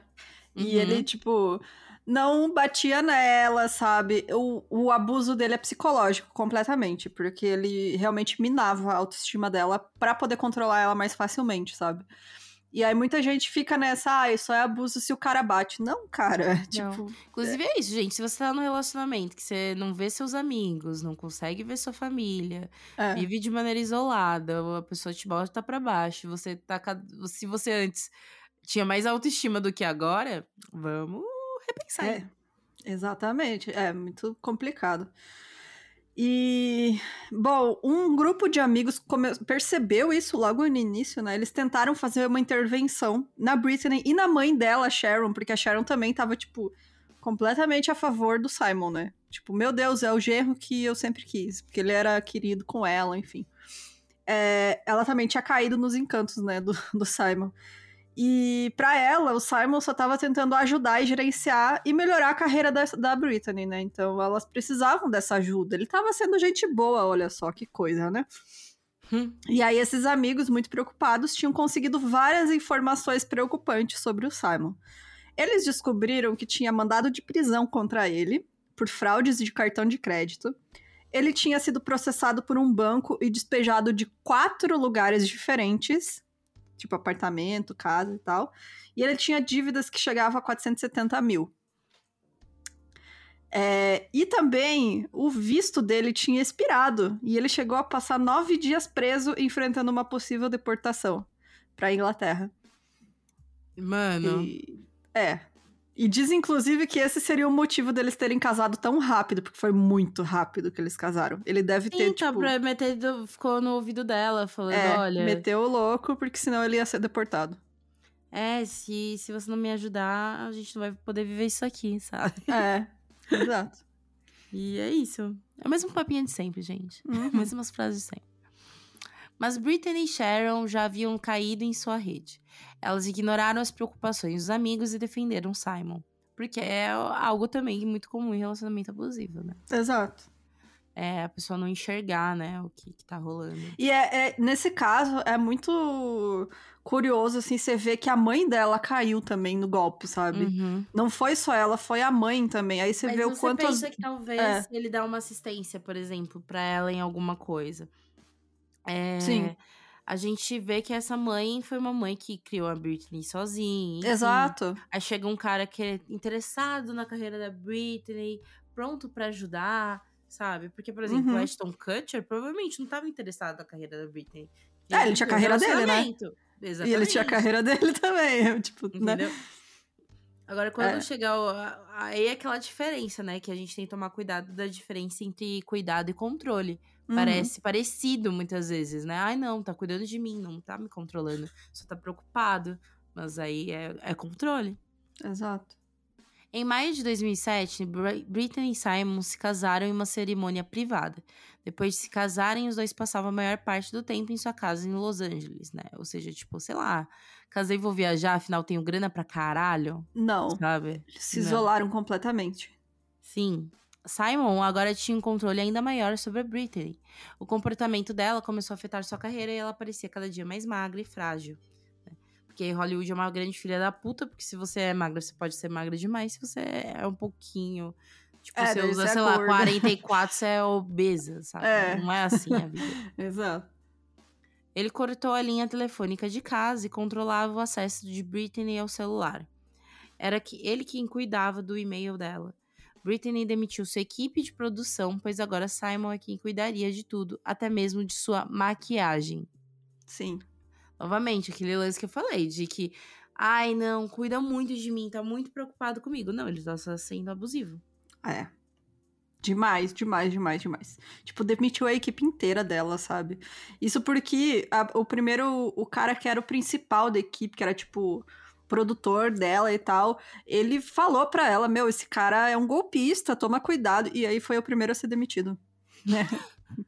[SPEAKER 1] Uhum. E ele, tipo, não batia nela, sabe? O, o abuso dele é psicológico completamente, porque ele realmente minava a autoestima dela para poder controlar ela mais facilmente, sabe? E aí muita gente fica nessa, ah, isso é abuso se o cara bate. Não, cara. Não. Tipo.
[SPEAKER 2] Inclusive é... é isso, gente. Se você tá num relacionamento que você não vê seus amigos, não consegue ver sua família, é. vive de maneira isolada, a pessoa te bota pra baixo, você tá. Se você antes tinha mais autoestima do que agora, vamos repensar.
[SPEAKER 1] É. Exatamente. É muito complicado. E, bom, um grupo de amigos percebeu isso logo no início, né? Eles tentaram fazer uma intervenção na Britney e na mãe dela, Sharon, porque a Sharon também tava, tipo, completamente a favor do Simon, né? Tipo, meu Deus, é o genro que eu sempre quis, porque ele era querido com ela, enfim. É, ela também tinha caído nos encantos, né, do, do Simon. E para ela, o Simon só estava tentando ajudar e gerenciar e melhorar a carreira da, da Britney, né? Então elas precisavam dessa ajuda. Ele estava sendo gente boa, olha só que coisa, né? Hum. E aí esses amigos muito preocupados tinham conseguido várias informações preocupantes sobre o Simon. Eles descobriram que tinha mandado de prisão contra ele por fraudes de cartão de crédito. Ele tinha sido processado por um banco e despejado de quatro lugares diferentes tipo apartamento, casa e tal. E ele tinha dívidas que chegavam a 470 mil. É, e também o visto dele tinha expirado e ele chegou a passar nove dias preso enfrentando uma possível deportação para Inglaterra.
[SPEAKER 2] Mano.
[SPEAKER 1] E, é. E diz, inclusive, que esse seria o motivo deles terem casado tão rápido, porque foi muito rápido que eles casaram. Ele deve ter, Sim, tipo...
[SPEAKER 2] Pra meter, ficou no ouvido dela, falando,
[SPEAKER 1] é,
[SPEAKER 2] olha...
[SPEAKER 1] meteu o louco, porque senão ele ia ser deportado.
[SPEAKER 2] É, se, se você não me ajudar, a gente não vai poder viver isso aqui, sabe?
[SPEAKER 1] É, exato.
[SPEAKER 2] e é isso. É o mesmo papinho de sempre, gente. Uhum. Mesmas frases de sempre. Mas Britney e Sharon já haviam caído em sua rede. Elas ignoraram as preocupações dos amigos e defenderam Simon. Porque é algo também muito comum em relacionamento abusivo, né?
[SPEAKER 1] Exato.
[SPEAKER 2] É, a pessoa não enxergar, né, o que, que tá rolando.
[SPEAKER 1] E é, é, nesse caso, é muito curioso, assim, você ver que a mãe dela caiu também no golpe, sabe?
[SPEAKER 2] Uhum.
[SPEAKER 1] Não foi só ela, foi a mãe também. Aí você
[SPEAKER 2] Mas
[SPEAKER 1] vê
[SPEAKER 2] o
[SPEAKER 1] quanto.
[SPEAKER 2] Você pensa que talvez é. ele dá uma assistência, por exemplo, para ela em alguma coisa. É,
[SPEAKER 1] Sim.
[SPEAKER 2] A gente vê que essa mãe foi uma mãe que criou a Britney sozinha. Enfim.
[SPEAKER 1] Exato.
[SPEAKER 2] Aí chega um cara que é interessado na carreira da Britney, pronto para ajudar, sabe? Porque, por exemplo, uhum. o Ashton Kutcher provavelmente não estava interessado na carreira da Britney.
[SPEAKER 1] Ele é, ele tinha a carreira dele, né?
[SPEAKER 2] Exatamente.
[SPEAKER 1] E ele tinha a carreira dele também, tipo, né? Entendeu?
[SPEAKER 2] né? Agora, quando é. chegar. Aí é aquela diferença, né? Que a gente tem que tomar cuidado da diferença entre cuidado e controle. Uhum. Parece parecido muitas vezes, né? Ai, não, tá cuidando de mim, não tá me controlando, só tá preocupado. Mas aí é, é controle.
[SPEAKER 1] Exato.
[SPEAKER 2] Em maio de 2007, Britney e Simon se casaram em uma cerimônia privada. Depois de se casarem, os dois passavam a maior parte do tempo em sua casa em Los Angeles, né? Ou seja, tipo, sei lá, casei vou viajar, afinal tenho grana pra caralho.
[SPEAKER 1] Não.
[SPEAKER 2] Sabe?
[SPEAKER 1] Se isolaram Não. completamente.
[SPEAKER 2] Sim. Simon agora tinha um controle ainda maior sobre a Britney. O comportamento dela começou a afetar sua carreira e ela parecia cada dia mais magra e frágil. Né? Porque Hollywood é uma grande filha da puta, porque se você é magra, você pode ser magra demais. Se você é um pouquinho. Tipo, é, você usa, sei lá, gorda. 44, você é obesa, sabe? É. Não é assim a vida.
[SPEAKER 1] Exato.
[SPEAKER 2] Ele cortou a linha telefônica de casa e controlava o acesso de Britney ao celular. Era que ele quem cuidava do e-mail dela. Britney demitiu sua equipe de produção, pois agora Simon é quem cuidaria de tudo, até mesmo de sua maquiagem.
[SPEAKER 1] Sim.
[SPEAKER 2] Novamente, aquele lance que eu falei, de que, ai, não, cuida muito de mim, tá muito preocupado comigo. Não, ele tá sendo abusivo.
[SPEAKER 1] É. Demais, demais, demais, demais. Tipo, demitiu a equipe inteira dela, sabe? Isso porque a, o primeiro, o cara que era o principal da equipe, que era tipo produtor dela e tal, ele falou pra ela: Meu, esse cara é um golpista, toma cuidado. E aí foi o primeiro a ser demitido, né?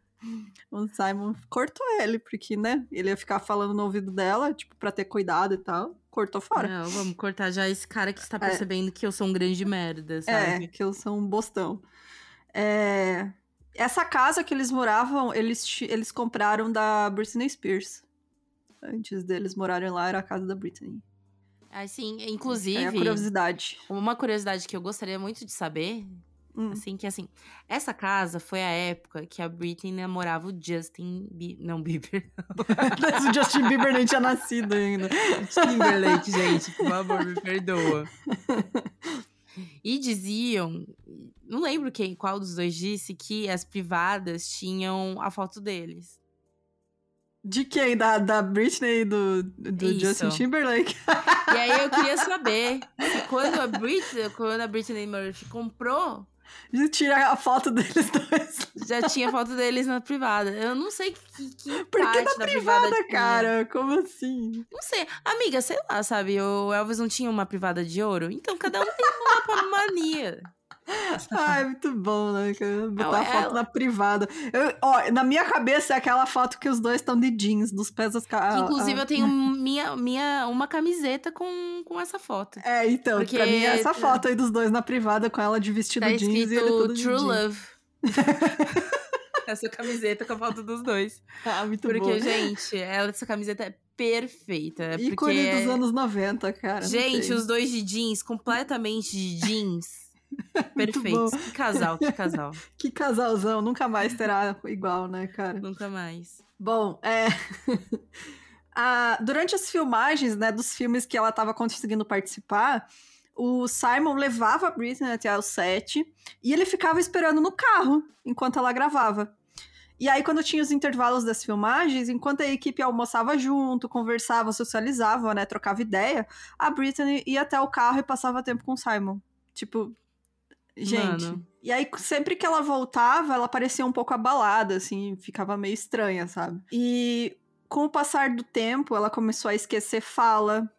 [SPEAKER 1] o Simon cortou ele, porque, né? Ele ia ficar falando no ouvido dela, tipo, pra ter cuidado e tal. Cortou fora.
[SPEAKER 2] Não, vamos cortar já esse cara que está é. percebendo é. que eu sou um grande merda, sabe?
[SPEAKER 1] É, que eu sou um bostão. É... Essa casa que eles moravam, eles, eles compraram da Britney Spears. Antes deles morarem lá, era a casa da Britney.
[SPEAKER 2] Ah, sim. Inclusive. É
[SPEAKER 1] curiosidade.
[SPEAKER 2] Uma curiosidade que eu gostaria muito de saber. Hum. Assim, que assim, essa casa foi a época que a Britney namorava o Justin Bieber. Não, Bieber.
[SPEAKER 1] o Justin Bieber nem tinha nascido ainda.
[SPEAKER 2] Timberlake, gente, por favor, me perdoa. E diziam, não lembro quem, qual dos dois disse, que as privadas tinham a foto deles.
[SPEAKER 1] De quem? Da, da Britney e do, do Justin Timberlake?
[SPEAKER 2] E aí eu queria saber se quando a Britney, quando a Britney Murphy comprou.
[SPEAKER 1] De tirar a foto deles dois.
[SPEAKER 2] Já tinha foto deles na privada. Eu não sei que, que
[SPEAKER 1] Por que na privada, privada cara? Como assim?
[SPEAKER 2] Não sei. Amiga, sei lá, sabe? O Elvis não tinha uma privada de ouro? Então cada um tem uma mania.
[SPEAKER 1] Ai, muito bom, né? Botar a foto na privada. Eu, ó, na minha cabeça é aquela foto que os dois estão de jeans, dos pés das
[SPEAKER 2] caras. Inclusive, eu tenho minha, minha, uma camiseta com, com essa foto.
[SPEAKER 1] É, então, Porque... pra mim é essa foto aí dos dois na privada com ela de vestido
[SPEAKER 2] tá
[SPEAKER 1] jeans e ele
[SPEAKER 2] tudo True Love. essa camiseta com a foto dos dois.
[SPEAKER 1] Ah, muito
[SPEAKER 2] Porque,
[SPEAKER 1] bom.
[SPEAKER 2] Porque, gente, essa camiseta é perfeita.
[SPEAKER 1] Ícone
[SPEAKER 2] porque...
[SPEAKER 1] dos anos 90, cara.
[SPEAKER 2] Gente, os dois de jeans, completamente de jeans. Perfeito. Que casal, que casal.
[SPEAKER 1] que casalzão. Nunca mais terá igual, né, cara?
[SPEAKER 2] Nunca mais.
[SPEAKER 1] Bom, é. a... Durante as filmagens, né, dos filmes que ela estava conseguindo participar, o Simon levava a Britney até o set e ele ficava esperando no carro enquanto ela gravava. E aí, quando tinha os intervalos das filmagens, enquanto a equipe almoçava junto, conversava, socializava, né, trocava ideia, a Britney ia até o carro e passava tempo com o Simon. Tipo, Gente, Mano. e aí sempre que ela voltava, ela parecia um pouco abalada, assim, ficava meio estranha, sabe? E com o passar do tempo, ela começou a esquecer fala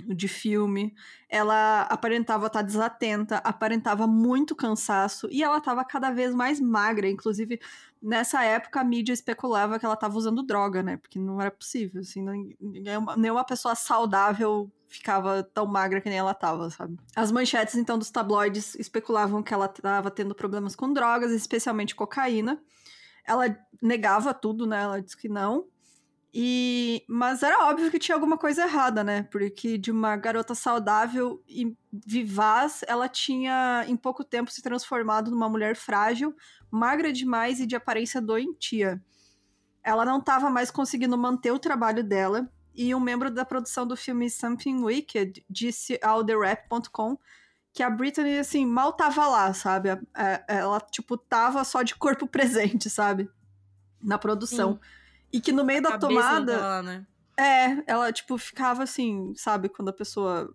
[SPEAKER 1] de filme, ela aparentava estar desatenta, aparentava muito cansaço e ela estava cada vez mais magra, inclusive nessa época a mídia especulava que ela estava usando droga, né? Porque não era possível, assim, nenhuma, nenhuma pessoa saudável ficava tão magra que nem ela tava, sabe? As manchetes, então, dos tabloides especulavam que ela tava tendo problemas com drogas, especialmente cocaína. Ela negava tudo, né? Ela disse que não. E mas era óbvio que tinha alguma coisa errada, né? Porque de uma garota saudável e vivaz, ela tinha em pouco tempo se transformado numa mulher frágil, magra demais e de aparência doentia. Ela não estava mais conseguindo manter o trabalho dela e um membro da produção do filme Something Wicked disse ao TheRap.com que a Britney, assim, mal tava lá, sabe? É, ela, tipo, tava só de corpo presente, sabe? Na produção. Sim. E que no meio a da tomada.
[SPEAKER 2] Lá, né?
[SPEAKER 1] É, ela, tipo, ficava assim, sabe? Quando a pessoa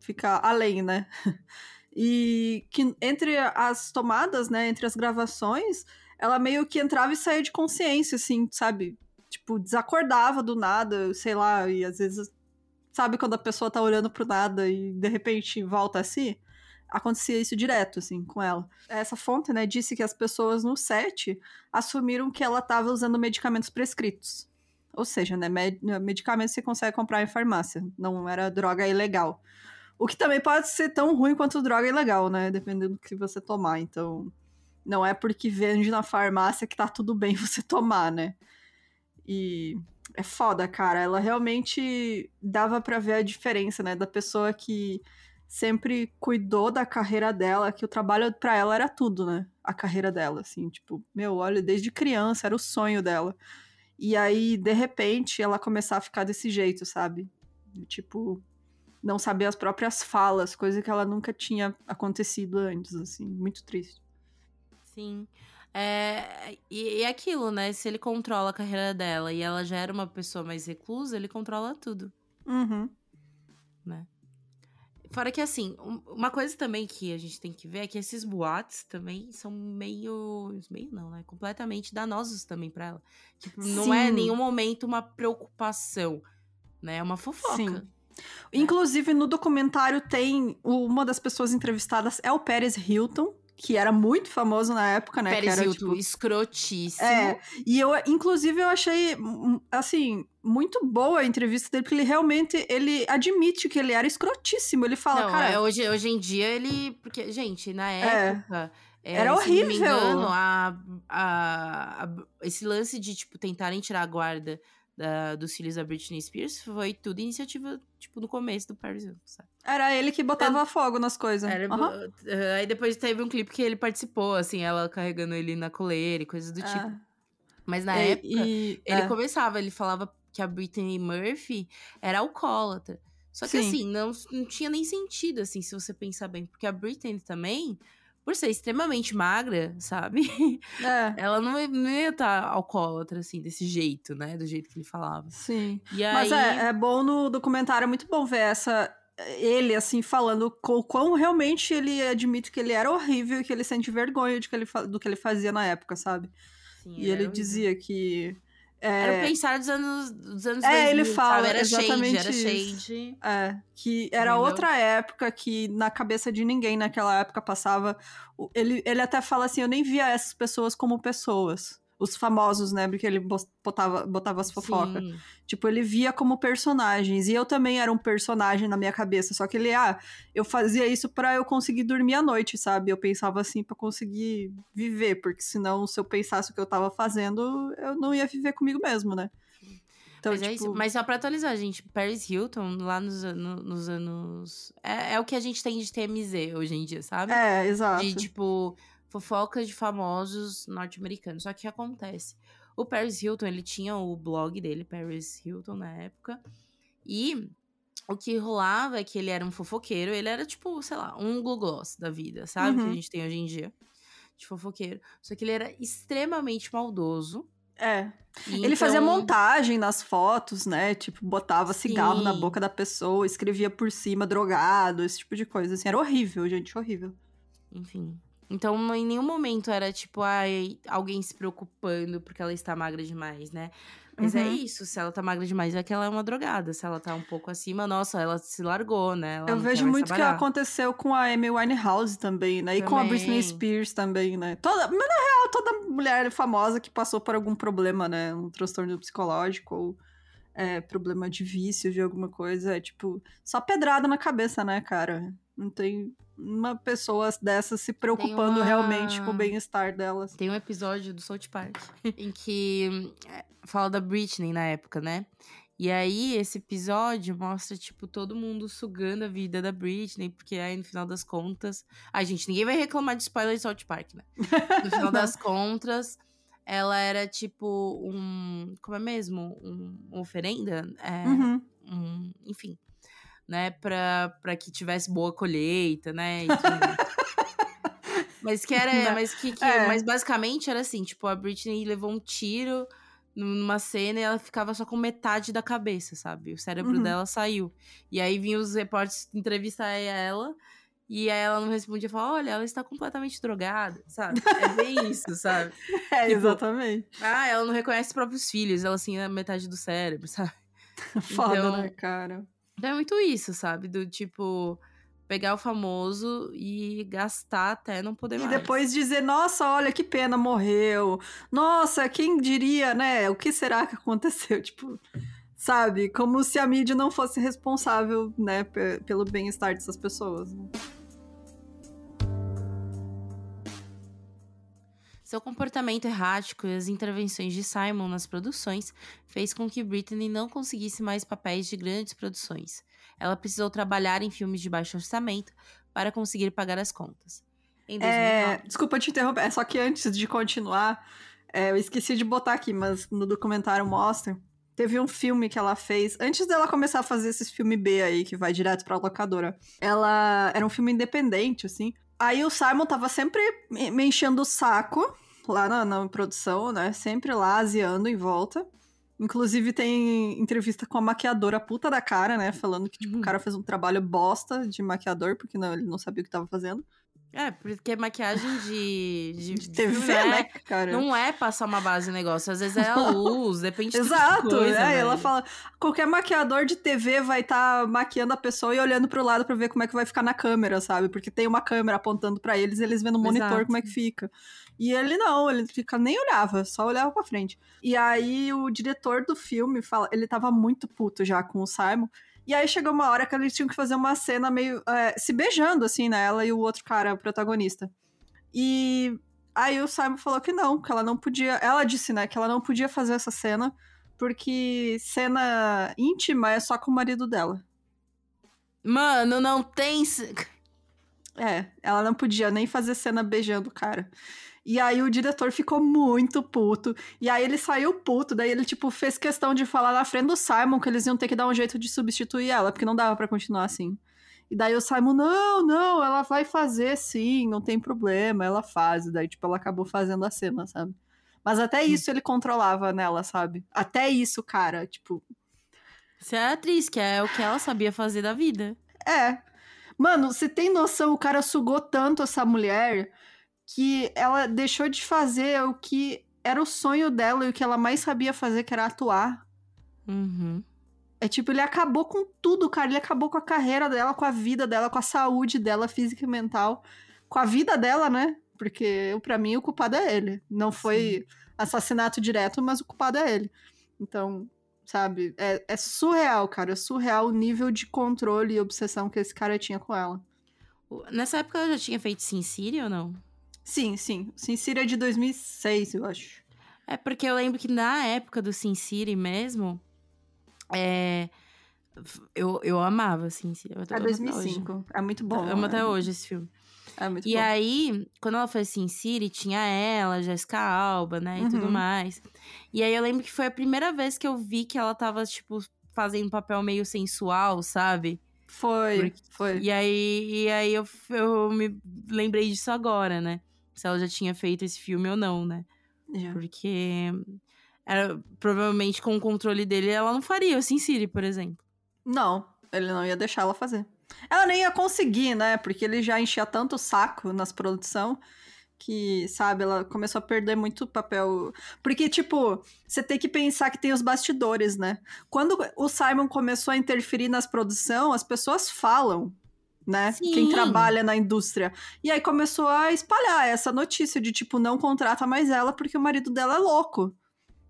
[SPEAKER 1] fica além, né? E que entre as tomadas, né? Entre as gravações, ela meio que entrava e saía de consciência, assim, sabe? tipo, desacordava do nada, sei lá, e às vezes, sabe quando a pessoa tá olhando pro nada e de repente volta assim? Acontecia isso direto, assim, com ela. Essa fonte, né, disse que as pessoas no set assumiram que ela estava usando medicamentos prescritos. Ou seja, né, med medicamentos você consegue comprar em farmácia, não era droga ilegal. O que também pode ser tão ruim quanto droga ilegal, né, dependendo do que você tomar. Então, não é porque vende na farmácia que tá tudo bem você tomar, né? E é foda, cara. Ela realmente dava para ver a diferença, né, da pessoa que sempre cuidou da carreira dela, que o trabalho para ela era tudo, né? A carreira dela, assim, tipo, meu, olha, desde criança era o sonho dela. E aí, de repente, ela começar a ficar desse jeito, sabe? Tipo, não saber as próprias falas, coisa que ela nunca tinha acontecido antes, assim, muito triste.
[SPEAKER 2] Sim. É, e, e aquilo, né? Se ele controla a carreira dela e ela já era uma pessoa mais reclusa, ele controla tudo.
[SPEAKER 1] Uhum.
[SPEAKER 2] Né? Fora que, assim, uma coisa também que a gente tem que ver é que esses boatos também são meio. Meio não, né? Completamente danosos também para ela. Tipo, não é em nenhum momento uma preocupação, né? É uma fofoca. Sim. Né?
[SPEAKER 1] Inclusive, no documentário tem uma das pessoas entrevistadas é o Pérez Hilton, que era muito famoso na época, né?
[SPEAKER 2] Pérez
[SPEAKER 1] que
[SPEAKER 2] era, tipo, escrotíssimo.
[SPEAKER 1] É, e eu, inclusive, eu achei, hum, assim, muito boa a entrevista dele, porque ele realmente, ele admite que ele era escrotíssimo, ele fala,
[SPEAKER 2] não,
[SPEAKER 1] cara...
[SPEAKER 2] É, hoje, hoje em dia ele, porque, gente, na é. época...
[SPEAKER 1] É, era horrível.
[SPEAKER 2] Engano, a, a, a, esse lance de, tipo, tentarem tirar a guarda da, dos filhos da Britney Spears foi tudo iniciativa, tipo, no começo do Paris Hilton, sabe?
[SPEAKER 1] Era ele que botava fogo nas coisas.
[SPEAKER 2] Era, uhum. Aí depois teve um clipe que ele participou, assim, ela carregando ele na coleira e coisas do é. tipo. Mas na época, e, ele é. começava, ele falava que a Britney Murphy era alcoólatra. Só que Sim. assim, não, não tinha nem sentido, assim, se você pensar bem. Porque a Britney também, por ser extremamente magra, sabe? É. Ela não, não ia estar tá alcoólatra, assim, desse jeito, né? Do jeito que ele falava.
[SPEAKER 1] Sim. E Mas aí... é, é bom no documentário, é muito bom ver essa. Ele, assim, falando o quão realmente ele admite que ele era horrível e que ele sente vergonha de que ele, do que ele fazia na época, sabe? Sim, e ele dizia que
[SPEAKER 2] é... Era o pensar dos anos, dos anos
[SPEAKER 1] é,
[SPEAKER 2] 2000,
[SPEAKER 1] ele fala
[SPEAKER 2] Era
[SPEAKER 1] exatamente
[SPEAKER 2] shade, era shade.
[SPEAKER 1] É, que era Entendeu? outra época que na cabeça de ninguém naquela época passava... Ele, ele até fala assim, eu nem via essas pessoas como pessoas os famosos, né? Porque ele botava, botava as fofocas. Tipo, ele via como personagens. E eu também era um personagem na minha cabeça. Só que ele, ah, eu fazia isso para eu conseguir dormir à noite, sabe? Eu pensava assim para conseguir viver. Porque senão, se eu pensasse o que eu tava fazendo, eu não ia viver comigo mesmo, né?
[SPEAKER 2] Então, mas, tipo... é isso. Tipo mas só pra atualizar, gente, Paris Hilton, lá nos, no, nos anos. É, é, o que a gente tem de TMZ hoje em dia, sabe?
[SPEAKER 1] É, exato.
[SPEAKER 2] De tipo, fofocas de famosos norte-americanos. Só que acontece. O Paris Hilton, ele tinha o blog dele, Paris Hilton, na época. E o que rolava é que ele era um fofoqueiro. Ele era, tipo, sei lá, um Gloss da vida, sabe? Uhum. Que a gente tem hoje em dia. De fofoqueiro. Só que ele era extremamente maldoso.
[SPEAKER 1] É. Então... Ele fazia então montagem nas fotos, né? Tipo, botava Sim. cigarro na boca da pessoa, escrevia por cima, drogado, esse tipo de coisa. Assim, era horrível, gente, horrível.
[SPEAKER 2] Enfim. Então, em nenhum momento era tipo, ai, alguém se preocupando porque ela está magra demais, né? Mas é uhum. é isso, se ela tá magra demais, é que ela é uma drogada. Se ela tá um pouco acima, nossa, ela se largou, né? Ela
[SPEAKER 1] Eu vejo muito que aconteceu com a Amy Winehouse também, né? E também. com a Britney Spears também, né? Toda, mas na real, toda mulher famosa que passou por algum problema, né? Um transtorno psicológico ou é, problema de vício, de alguma coisa, é tipo, só pedrada na cabeça, né, cara? Não tem uma pessoa dessas se preocupando uma... realmente com o bem-estar delas.
[SPEAKER 2] Tem um episódio do South Park em que é, fala da Britney na época, né? E aí, esse episódio mostra, tipo, todo mundo sugando a vida da Britney, porque aí, no final das contas. Ai, gente, ninguém vai reclamar de spoiler de South Park, né? No final das contas, ela era, tipo, um. Como é mesmo? Um, uma oferenda? É, uhum. um, enfim né, para que tivesse boa colheita, né? mas que era, mas que, que é. mas basicamente era assim, tipo, a Britney levou um tiro numa cena e ela ficava só com metade da cabeça, sabe? O cérebro uhum. dela saiu. E aí vinham os repórteres entrevistar ela e aí ela não respondia e falava, olha, ela está completamente drogada, sabe? É bem isso, sabe?
[SPEAKER 1] É, tipo, exatamente.
[SPEAKER 2] Ah, ela não reconhece os próprios filhos, ela assim, é metade do cérebro, sabe?
[SPEAKER 1] Foda, então, né, cara?
[SPEAKER 2] Então é muito isso, sabe? Do tipo. pegar o famoso e gastar até não poder
[SPEAKER 1] e
[SPEAKER 2] mais.
[SPEAKER 1] E depois dizer, nossa, olha que pena, morreu. Nossa, quem diria, né? O que será que aconteceu? Tipo, sabe? Como se a mídia não fosse responsável, né, pelo bem-estar dessas pessoas. Né?
[SPEAKER 2] Seu comportamento errático e as intervenções de Simon nas produções fez com que Britney não conseguisse mais papéis de grandes produções. Ela precisou trabalhar em filmes de baixo orçamento para conseguir pagar as contas.
[SPEAKER 1] É, desculpa te interromper, é só que antes de continuar, é, eu esqueci de botar aqui, mas no documentário mostra. Teve um filme que ela fez antes dela começar a fazer esses filme B aí que vai direto pra locadora. Ela era um filme independente, assim. Aí o Simon tava sempre me enchendo o saco lá na, na produção, né? Sempre lá aziando em volta. Inclusive tem entrevista com a maquiadora puta da cara, né? Falando que tipo, uhum. o cara fez um trabalho bosta de maquiador, porque não, ele não sabia o que tava fazendo.
[SPEAKER 2] É, porque maquiagem de, de,
[SPEAKER 1] de TV, né,
[SPEAKER 2] é, cara? Não é passar uma base no negócio. Às vezes é a luz, depende de
[SPEAKER 1] Exato,
[SPEAKER 2] coisa,
[SPEAKER 1] é, ela fala, qualquer maquiador de TV vai estar tá maquiando a pessoa e olhando pro lado para ver como é que vai ficar na câmera, sabe? Porque tem uma câmera apontando para eles e eles vendo no monitor Exato. como é que fica. E ele não, ele fica, nem olhava, só olhava pra frente. E aí o diretor do filme fala, ele tava muito puto já com o Simon. E aí chegou uma hora que eles tinham que fazer uma cena meio é, se beijando, assim, né? Ela e o outro cara, o protagonista. E aí o Simon falou que não, que ela não podia. Ela disse, né, que ela não podia fazer essa cena, porque cena íntima é só com o marido dela.
[SPEAKER 2] Mano, não tem.
[SPEAKER 1] É, ela não podia nem fazer cena beijando o cara. E aí o diretor ficou muito puto. E aí ele saiu puto. Daí ele, tipo, fez questão de falar na frente do Simon que eles iam ter que dar um jeito de substituir ela, porque não dava para continuar assim. E daí o Simon, não, não, ela vai fazer sim, não tem problema, ela faz. E daí, tipo, ela acabou fazendo a cena, sabe? Mas até isso ele controlava nela, sabe? Até isso, cara, tipo.
[SPEAKER 2] Você é atriz, que é o que ela sabia fazer da vida.
[SPEAKER 1] É. Mano, você tem noção, o cara sugou tanto essa mulher que ela deixou de fazer o que era o sonho dela e o que ela mais sabia fazer, que era atuar.
[SPEAKER 2] Uhum.
[SPEAKER 1] É tipo, ele acabou com tudo, cara. Ele acabou com a carreira dela, com a vida dela, com a saúde dela, física e mental. Com a vida dela, né? Porque, para mim, o culpado é ele. Não foi Sim. assassinato direto, mas o culpado é ele. Então, sabe? É, é surreal, cara. É surreal o nível de controle e obsessão que esse cara tinha com ela.
[SPEAKER 2] Nessa época ela já tinha feito Sin City ou não?
[SPEAKER 1] Sim, sim. Sin City é de 2006, eu acho.
[SPEAKER 2] É porque eu lembro que na época do Sin City mesmo, é... eu, eu amava Sin City. Eu
[SPEAKER 1] é 2005. É muito bom.
[SPEAKER 2] Eu amo até hoje esse filme.
[SPEAKER 1] É muito
[SPEAKER 2] e
[SPEAKER 1] bom.
[SPEAKER 2] aí, quando ela foi Sin City, tinha ela, Jessica Alba, né, e uhum. tudo mais. E aí eu lembro que foi a primeira vez que eu vi que ela tava, tipo, fazendo um papel meio sensual, sabe?
[SPEAKER 1] Foi, Porque... foi.
[SPEAKER 2] E aí, e aí eu, eu me lembrei disso agora, né? Se ela já tinha feito esse filme ou não, né?
[SPEAKER 1] Yeah.
[SPEAKER 2] Porque era, provavelmente com o controle dele ela não faria o Sin City, por exemplo.
[SPEAKER 1] Não, ele não ia deixar ela fazer. Ela nem ia conseguir, né? Porque ele já enchia tanto o saco nas produção que, sabe, ela começou a perder muito papel. Porque, tipo, você tem que pensar que tem os bastidores, né? Quando o Simon começou a interferir nas produções, as pessoas falam né? Sim. Quem trabalha na indústria. E aí começou a espalhar essa notícia de tipo, não contrata mais ela porque o marido dela é louco.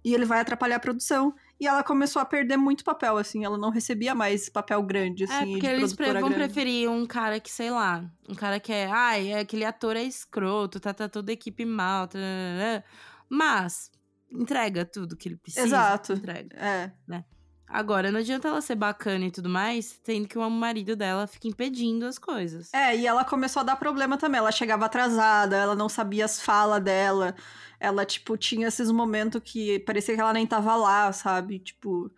[SPEAKER 1] E ele vai atrapalhar a produção. E ela começou a perder muito papel, assim. Ela não recebia mais papel grande, assim.
[SPEAKER 2] É, porque eles vão grande. preferir um cara que, sei lá, um cara que é. Ai, ah, aquele ator é escroto, tá, tá toda a equipe mal. Tá, tá, tá, mas entrega tudo que ele precisa.
[SPEAKER 1] Exato.
[SPEAKER 2] Entrega.
[SPEAKER 1] É.
[SPEAKER 2] Né? Agora, não adianta ela ser bacana e tudo mais, tendo que o marido dela fica impedindo as coisas.
[SPEAKER 1] É, e ela começou a dar problema também. Ela chegava atrasada, ela não sabia as falas dela. Ela, tipo, tinha esses momentos que parecia que ela nem tava lá, sabe? Tipo,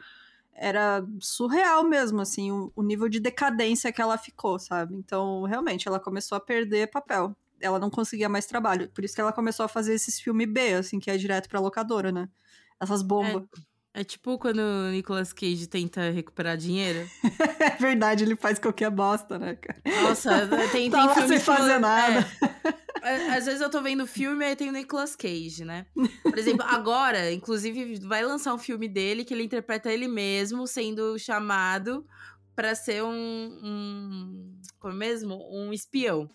[SPEAKER 1] era surreal mesmo, assim, o, o nível de decadência que ela ficou, sabe? Então, realmente, ela começou a perder papel. Ela não conseguia mais trabalho. Por isso que ela começou a fazer esses filmes B, assim, que é direto pra locadora, né? Essas bombas.
[SPEAKER 2] É. É tipo quando o Nicolas Cage tenta recuperar dinheiro.
[SPEAKER 1] é verdade, ele faz qualquer bosta, né, cara?
[SPEAKER 2] Nossa, tem, tem
[SPEAKER 1] tá
[SPEAKER 2] filme
[SPEAKER 1] sem fazer nada.
[SPEAKER 2] É, às vezes eu tô vendo filme e tem o Nicolas Cage, né? Por exemplo, agora, inclusive, vai lançar um filme dele que ele interpreta ele mesmo sendo chamado para ser um, um. Como mesmo? Um espião.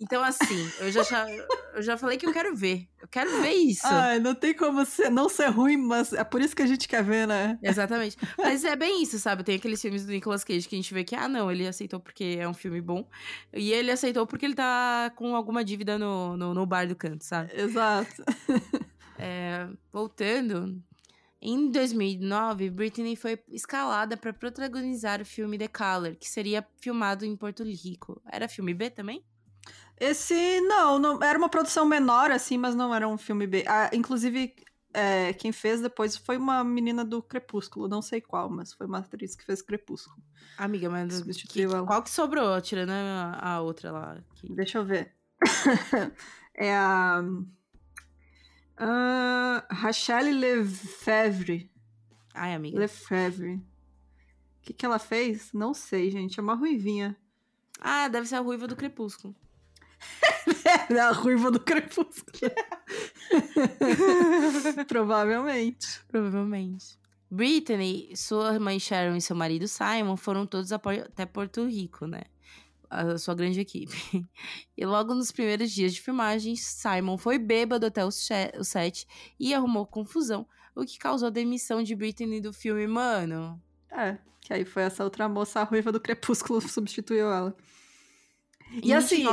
[SPEAKER 2] Então, assim, eu já, já, eu já falei que eu quero ver. Eu quero ver isso.
[SPEAKER 1] Ai, não tem como ser, não ser ruim, mas é por isso que a gente quer ver, né?
[SPEAKER 2] Exatamente. Mas é bem isso, sabe? Tem aqueles filmes do Nicolas Cage que a gente vê que, ah, não, ele aceitou porque é um filme bom. E ele aceitou porque ele tá com alguma dívida no, no, no bar do canto, sabe?
[SPEAKER 1] Exato.
[SPEAKER 2] É, voltando, em 2009, Britney foi escalada para protagonizar o filme The Color, que seria filmado em Porto Rico. Era filme B também?
[SPEAKER 1] Esse, não, não era uma produção menor, assim, mas não era um filme B. Ah, inclusive, é, quem fez depois foi uma menina do Crepúsculo, não sei qual, mas foi uma atriz que fez Crepúsculo.
[SPEAKER 2] Amiga, mas que, qual que sobrou, tirando a, a outra lá? Aqui.
[SPEAKER 1] Deixa eu ver. é a... Uh, Rachelle Lefebvre.
[SPEAKER 2] Ai, amiga.
[SPEAKER 1] Lefebvre. O que, que ela fez? Não sei, gente. É uma ruivinha.
[SPEAKER 2] Ah, deve ser a ruiva do Crepúsculo.
[SPEAKER 1] é a ruiva do Crepúsculo. Provavelmente.
[SPEAKER 2] Provavelmente. Brittany, sua mãe Sharon e seu marido Simon foram todos até Porto Rico, né? A sua grande equipe. E logo nos primeiros dias de filmagem, Simon foi bêbado até o set e arrumou confusão, o que causou a demissão de Brittany do filme, mano.
[SPEAKER 1] É, que aí foi essa outra moça, a ruiva do crepúsculo, substituiu ela. E, e assim,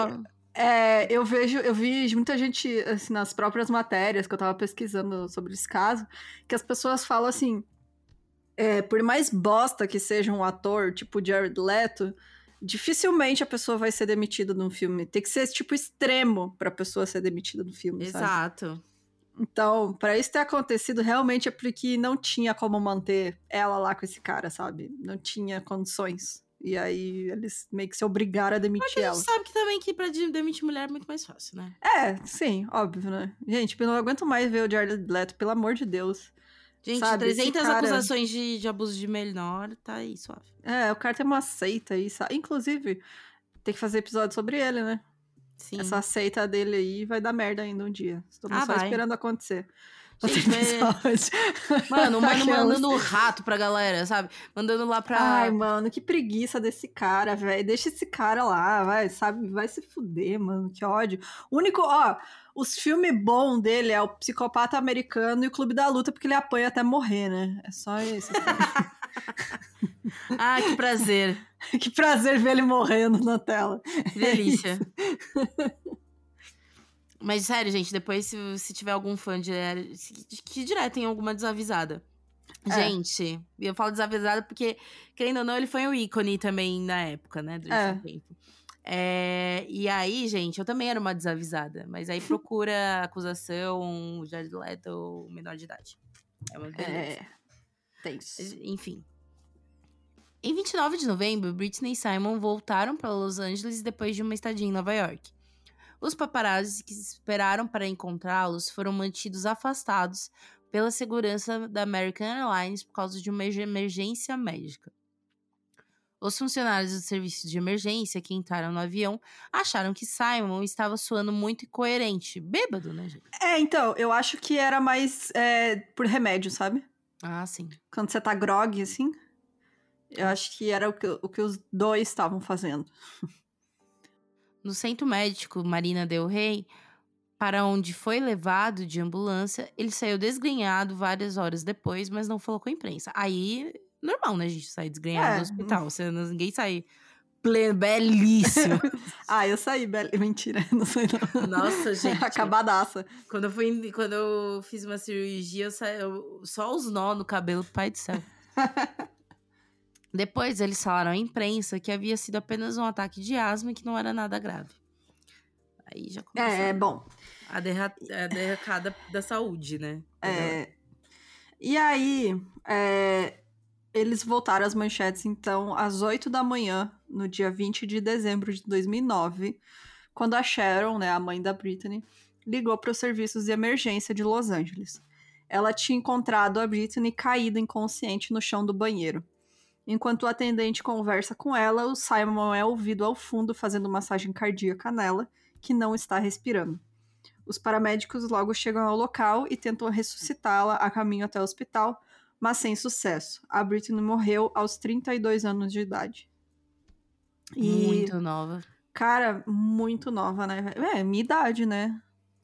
[SPEAKER 1] é, eu vejo, eu vi muita gente, assim, nas próprias matérias que eu tava pesquisando sobre esse caso, que as pessoas falam assim, é, por mais bosta que seja um ator, tipo Jared Leto, dificilmente a pessoa vai ser demitida num filme. Tem que ser, tipo, extremo pra pessoa ser demitida do filme,
[SPEAKER 2] Exato.
[SPEAKER 1] Sabe? Então, para isso ter acontecido, realmente é porque não tinha como manter ela lá com esse cara, sabe? Não tinha condições. E aí eles meio que se obrigaram a demitir Mas a gente
[SPEAKER 2] sabe que também que pra demitir mulher é muito mais fácil, né?
[SPEAKER 1] É, sim, óbvio, né? Gente, eu não aguento mais ver o Jared Leto, pelo amor de Deus.
[SPEAKER 2] Gente, sabe? 300 cara... acusações de, de abuso de menor, tá aí, suave.
[SPEAKER 1] É, o cara tem uma seita aí, sabe? Inclusive, tem que fazer episódio sobre ele, né? Sim. Essa seita dele aí vai dar merda ainda um dia. Estamos ah, só vai. esperando acontecer.
[SPEAKER 2] Gente, mano, o mano mandando rato pra galera, sabe? Mandando lá pra.
[SPEAKER 1] Ai, mano, que preguiça desse cara, velho. Deixa esse cara lá, vai, sabe? Vai se fuder, mano. Que ódio. O único, ó, os filmes bons dele é o Psicopata Americano e o Clube da Luta, porque ele apanha até morrer, né? É só isso.
[SPEAKER 2] ah, que prazer.
[SPEAKER 1] que prazer ver ele morrendo na tela.
[SPEAKER 2] Que delícia. Mas sério, gente, depois se, se tiver algum fã de, que direto tem alguma desavisada. É. Gente, eu falo desavisada porque, querendo ou não, ele foi um ícone também na época, né? Durante é. tempo. É, e aí, gente, eu também era uma desavisada. Mas aí procura acusação, Jared Leto, menor de idade. É uma beleza. É. Enfim. Em 29 de novembro, Britney e Simon voltaram para Los Angeles depois de uma estadia em Nova York. Os paparazzi que esperaram para encontrá-los foram mantidos afastados pela segurança da American Airlines por causa de uma emergência médica. Os funcionários do serviço de emergência que entraram no avião acharam que Simon estava soando muito incoerente. Bêbado, né, gente?
[SPEAKER 1] É, então, eu acho que era mais é, por remédio, sabe?
[SPEAKER 2] Ah, sim.
[SPEAKER 1] Quando você tá grog, assim. Eu acho que era o que, o que os dois estavam fazendo.
[SPEAKER 2] No centro médico Marina Del Rey, para onde foi levado de ambulância, ele saiu desgrenhado várias horas depois, mas não falou com a imprensa. Aí normal, né, gente sair desgrenhado é. do hospital. Você, ninguém sai pleno, belíssimo.
[SPEAKER 1] ah, eu saí, be... mentira, não sei não.
[SPEAKER 2] Nossa, gente.
[SPEAKER 1] Acabadaça.
[SPEAKER 2] Quando eu, fui, quando eu fiz uma cirurgia, eu saí, eu, só os nó no cabelo, pai do céu. Depois eles falaram à imprensa que havia sido apenas um ataque de asma e que não era nada grave. Aí já começou.
[SPEAKER 1] É, bom.
[SPEAKER 2] A, derra a derracada da saúde, né?
[SPEAKER 1] É. E aí, é, eles voltaram às manchetes, então, às 8 da manhã, no dia 20 de dezembro de 2009, quando a Sharon, né, a mãe da Britney, ligou para os serviços de emergência de Los Angeles. Ela tinha encontrado a Britney caída inconsciente no chão do banheiro. Enquanto o atendente conversa com ela, o Simon é ouvido ao fundo fazendo massagem cardíaca nela, que não está respirando. Os paramédicos logo chegam ao local e tentam ressuscitá-la a caminho até o hospital, mas sem sucesso. A Britney morreu aos 32 anos de idade. E,
[SPEAKER 2] Muito nova.
[SPEAKER 1] cara, muito nova, né? É, minha idade, né?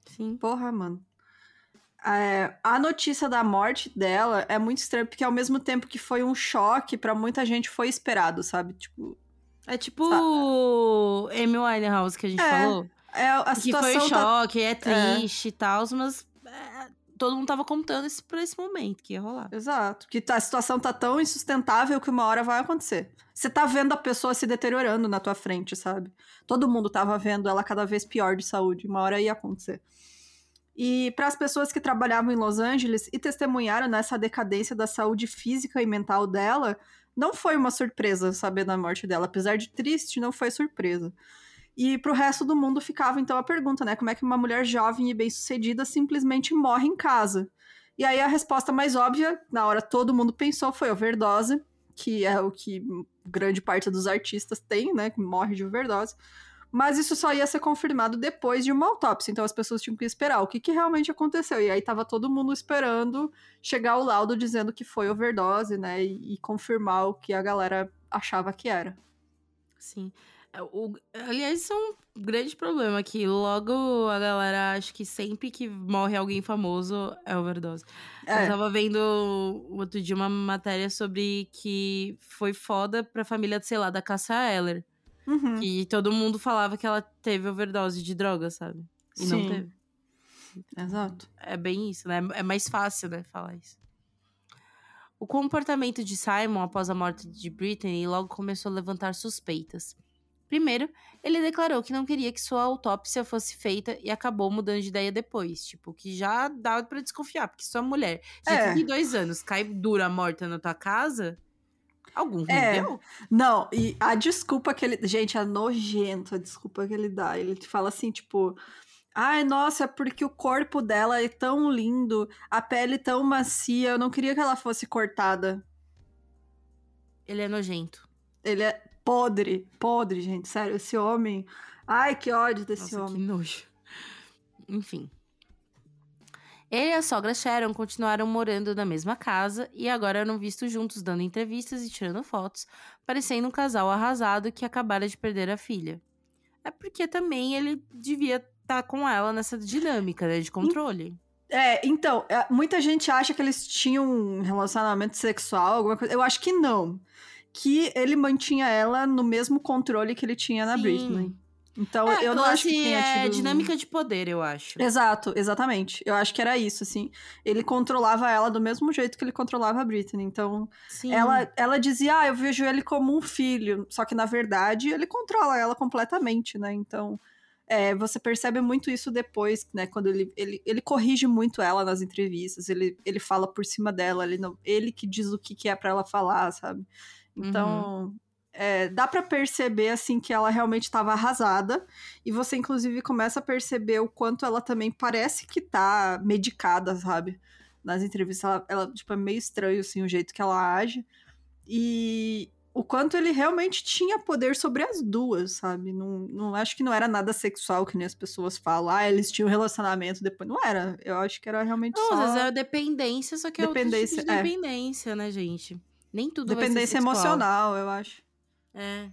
[SPEAKER 2] Sim.
[SPEAKER 1] Porra, mano. É, a notícia da morte dela é muito estranha, porque ao mesmo tempo que foi um choque, pra muita gente foi esperado, sabe? Tipo,
[SPEAKER 2] É tipo o Amy Winehouse que a gente
[SPEAKER 1] É,
[SPEAKER 2] falou.
[SPEAKER 1] é, a
[SPEAKER 2] que
[SPEAKER 1] situação
[SPEAKER 2] foi um
[SPEAKER 1] tá
[SPEAKER 2] choque, é triste e tal, mas é, todo mundo tava contando isso pra esse momento que ia rolar.
[SPEAKER 1] Exato. Que tá- a situação tá tão insustentável que uma hora vai acontecer. Você tá vendo a pessoa se deteriorando na tua frente, sabe? Todo mundo tava vendo ela cada vez pior de saúde. Uma hora ia acontecer. E para as pessoas que trabalhavam em Los Angeles e testemunharam nessa decadência da saúde física e mental dela, não foi uma surpresa saber da morte dela. Apesar de triste, não foi surpresa. E pro resto do mundo ficava então a pergunta, né? Como é que uma mulher jovem e bem-sucedida simplesmente morre em casa? E aí a resposta mais óbvia, na hora todo mundo pensou, foi overdose, que é o que grande parte dos artistas tem, né? Que morre de overdose. Mas isso só ia ser confirmado depois de uma autópsia, então as pessoas tinham que esperar o que, que realmente aconteceu. E aí tava todo mundo esperando chegar o laudo dizendo que foi overdose, né? E, e confirmar o que a galera achava que era.
[SPEAKER 2] Sim. É, o- aliás, isso é um grande problema que logo a galera acha que sempre que morre alguém famoso é overdose. Eu
[SPEAKER 1] É,
[SPEAKER 2] tava vendo outro dia uma matéria sobre que foi foda pra família, sei lá, da Cassia Eller.
[SPEAKER 1] uhum,
[SPEAKER 2] Que todo mundo falava que ela teve overdose de droga, sabe? E não
[SPEAKER 1] Sim.
[SPEAKER 2] teve.
[SPEAKER 1] exato.
[SPEAKER 2] É bem isso, né? É mais fácil, né, falar isso. O comportamento de Simon após a morte de Britney logo começou a levantar suspeitas. Primeiro, ele declarou que não queria que sua autópsia fosse feita e acabou mudando de ideia depois. Tipo, que já dava pra desconfiar, porque sua mulher de
[SPEAKER 1] É.
[SPEAKER 2] 32 anos cai dura morta na tua casa, algum
[SPEAKER 1] É.
[SPEAKER 2] deu?
[SPEAKER 1] Não, e a desculpa que ele. Gente, é nojento a desculpa que ele dá. Ele te fala assim, tipo. Ai, nossa, é porque o corpo dela é tão lindo, a pele tão macia, eu não queria que ela fosse cortada.
[SPEAKER 2] Ele é nojento.
[SPEAKER 1] Ele é podre, podre, gente, sério, esse homem. Ai, que ódio desse
[SPEAKER 2] Nossa, que
[SPEAKER 1] homem.
[SPEAKER 2] nojo. Enfim. Ele e a sogra Sharon continuaram morando na mesma casa e agora eram vistos juntos dando entrevistas e tirando fotos, parecendo um casal arrasado que acabara de perder a filha. É porque também ele devia estar com ela nessa dinâmica né, de controle.
[SPEAKER 1] É, então, é, muita gente acha que eles tinham um relacionamento sexual, alguma coisa. Eu acho que não. Que ele mantinha ela no mesmo controle que ele tinha na
[SPEAKER 2] Sim.
[SPEAKER 1] Britney. Então,
[SPEAKER 2] É,
[SPEAKER 1] eu não acho que
[SPEAKER 2] lance
[SPEAKER 1] tenha
[SPEAKER 2] é
[SPEAKER 1] tido...
[SPEAKER 2] dinâmica de poder, eu acho.
[SPEAKER 1] Exato, exatamente. Eu acho que era isso, assim. Ele controlava ela do mesmo jeito que ele controlava a Britney. Então,
[SPEAKER 2] Sim.
[SPEAKER 1] ela, ela dizia, ah, eu vejo ele como um filho. Só que, na verdade, ele controla ela completamente, né? Então, é, você percebe muito isso depois, né? Quando ele, ele, ele corrige muito ela nas entrevistas. Ele, ele fala por cima dela. Ele, não, ele que diz o que, que é pra ela falar, sabe? Então... é, dá pra perceber assim que ela realmente estava arrasada e você inclusive começa a perceber o quanto ela também parece que tá medicada, sabe? Nas entrevistas ela, ela, tipo é meio estranho assim o jeito que ela age e o quanto ele realmente tinha poder sobre as duas, sabe? Não, não acho que não era nada sexual que nem as pessoas falam, ah, eles tinham relacionamento depois. Não era. Eu acho que era realmente
[SPEAKER 2] Não,
[SPEAKER 1] só
[SPEAKER 2] às vezes é dependência, só que é outro tipo
[SPEAKER 1] Dependência,
[SPEAKER 2] de
[SPEAKER 1] é.
[SPEAKER 2] dependência, né, gente? Nem tudo
[SPEAKER 1] dependência emocional, eu acho.
[SPEAKER 2] É.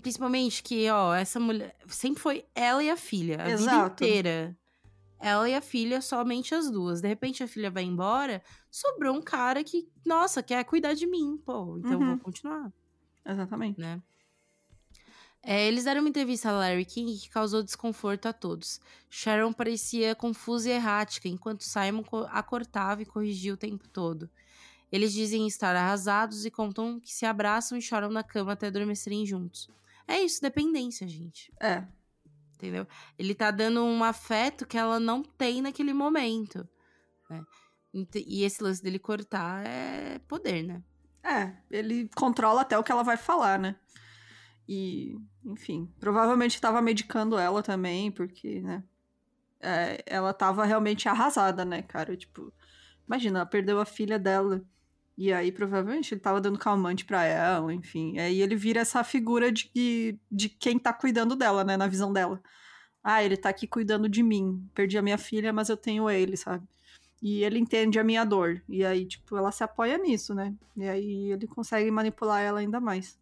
[SPEAKER 2] Principalmente que, ó, essa mulher sempre foi ela e a filha, a vida
[SPEAKER 1] Exato.
[SPEAKER 2] inteira. Ela e a filha, somente as duas. De repente a filha vai embora, sobrou um cara que, nossa, quer cuidar de mim, pô, então eu
[SPEAKER 1] Uhum.
[SPEAKER 2] vou continuar,
[SPEAKER 1] Exatamente.
[SPEAKER 2] né? É, eles deram uma entrevista a Larry King que causou desconforto a todos. Sharon parecia confusa e errática, enquanto Simon a cortava e corrigia o tempo todo. Eles dizem estar arrasados e contam que se abraçam e choram na cama até adormecerem juntos. É isso, dependência, gente.
[SPEAKER 1] É.
[SPEAKER 2] Entendeu? Ele tá dando um afeto que ela não tem naquele momento. né? E esse lance dele cortar é poder, né?
[SPEAKER 1] É, ele controla até o que ela vai falar, né? E, enfim, provavelmente estava medicando ela também, porque, né? é, ela tava realmente arrasada, né, cara? Tipo, imagina, ela perdeu a filha dela. E aí, provavelmente, ele tava dando calmante pra ela, enfim. Aí ele vira essa figura de, de quem tá cuidando dela, né, na visão dela. Ah, ele tá aqui cuidando de mim. Perdi a minha filha, mas eu tenho ele, sabe? E ele entende a minha dor. E aí, tipo, ela se apoia nisso, né? E aí ele consegue manipular ela ainda mais.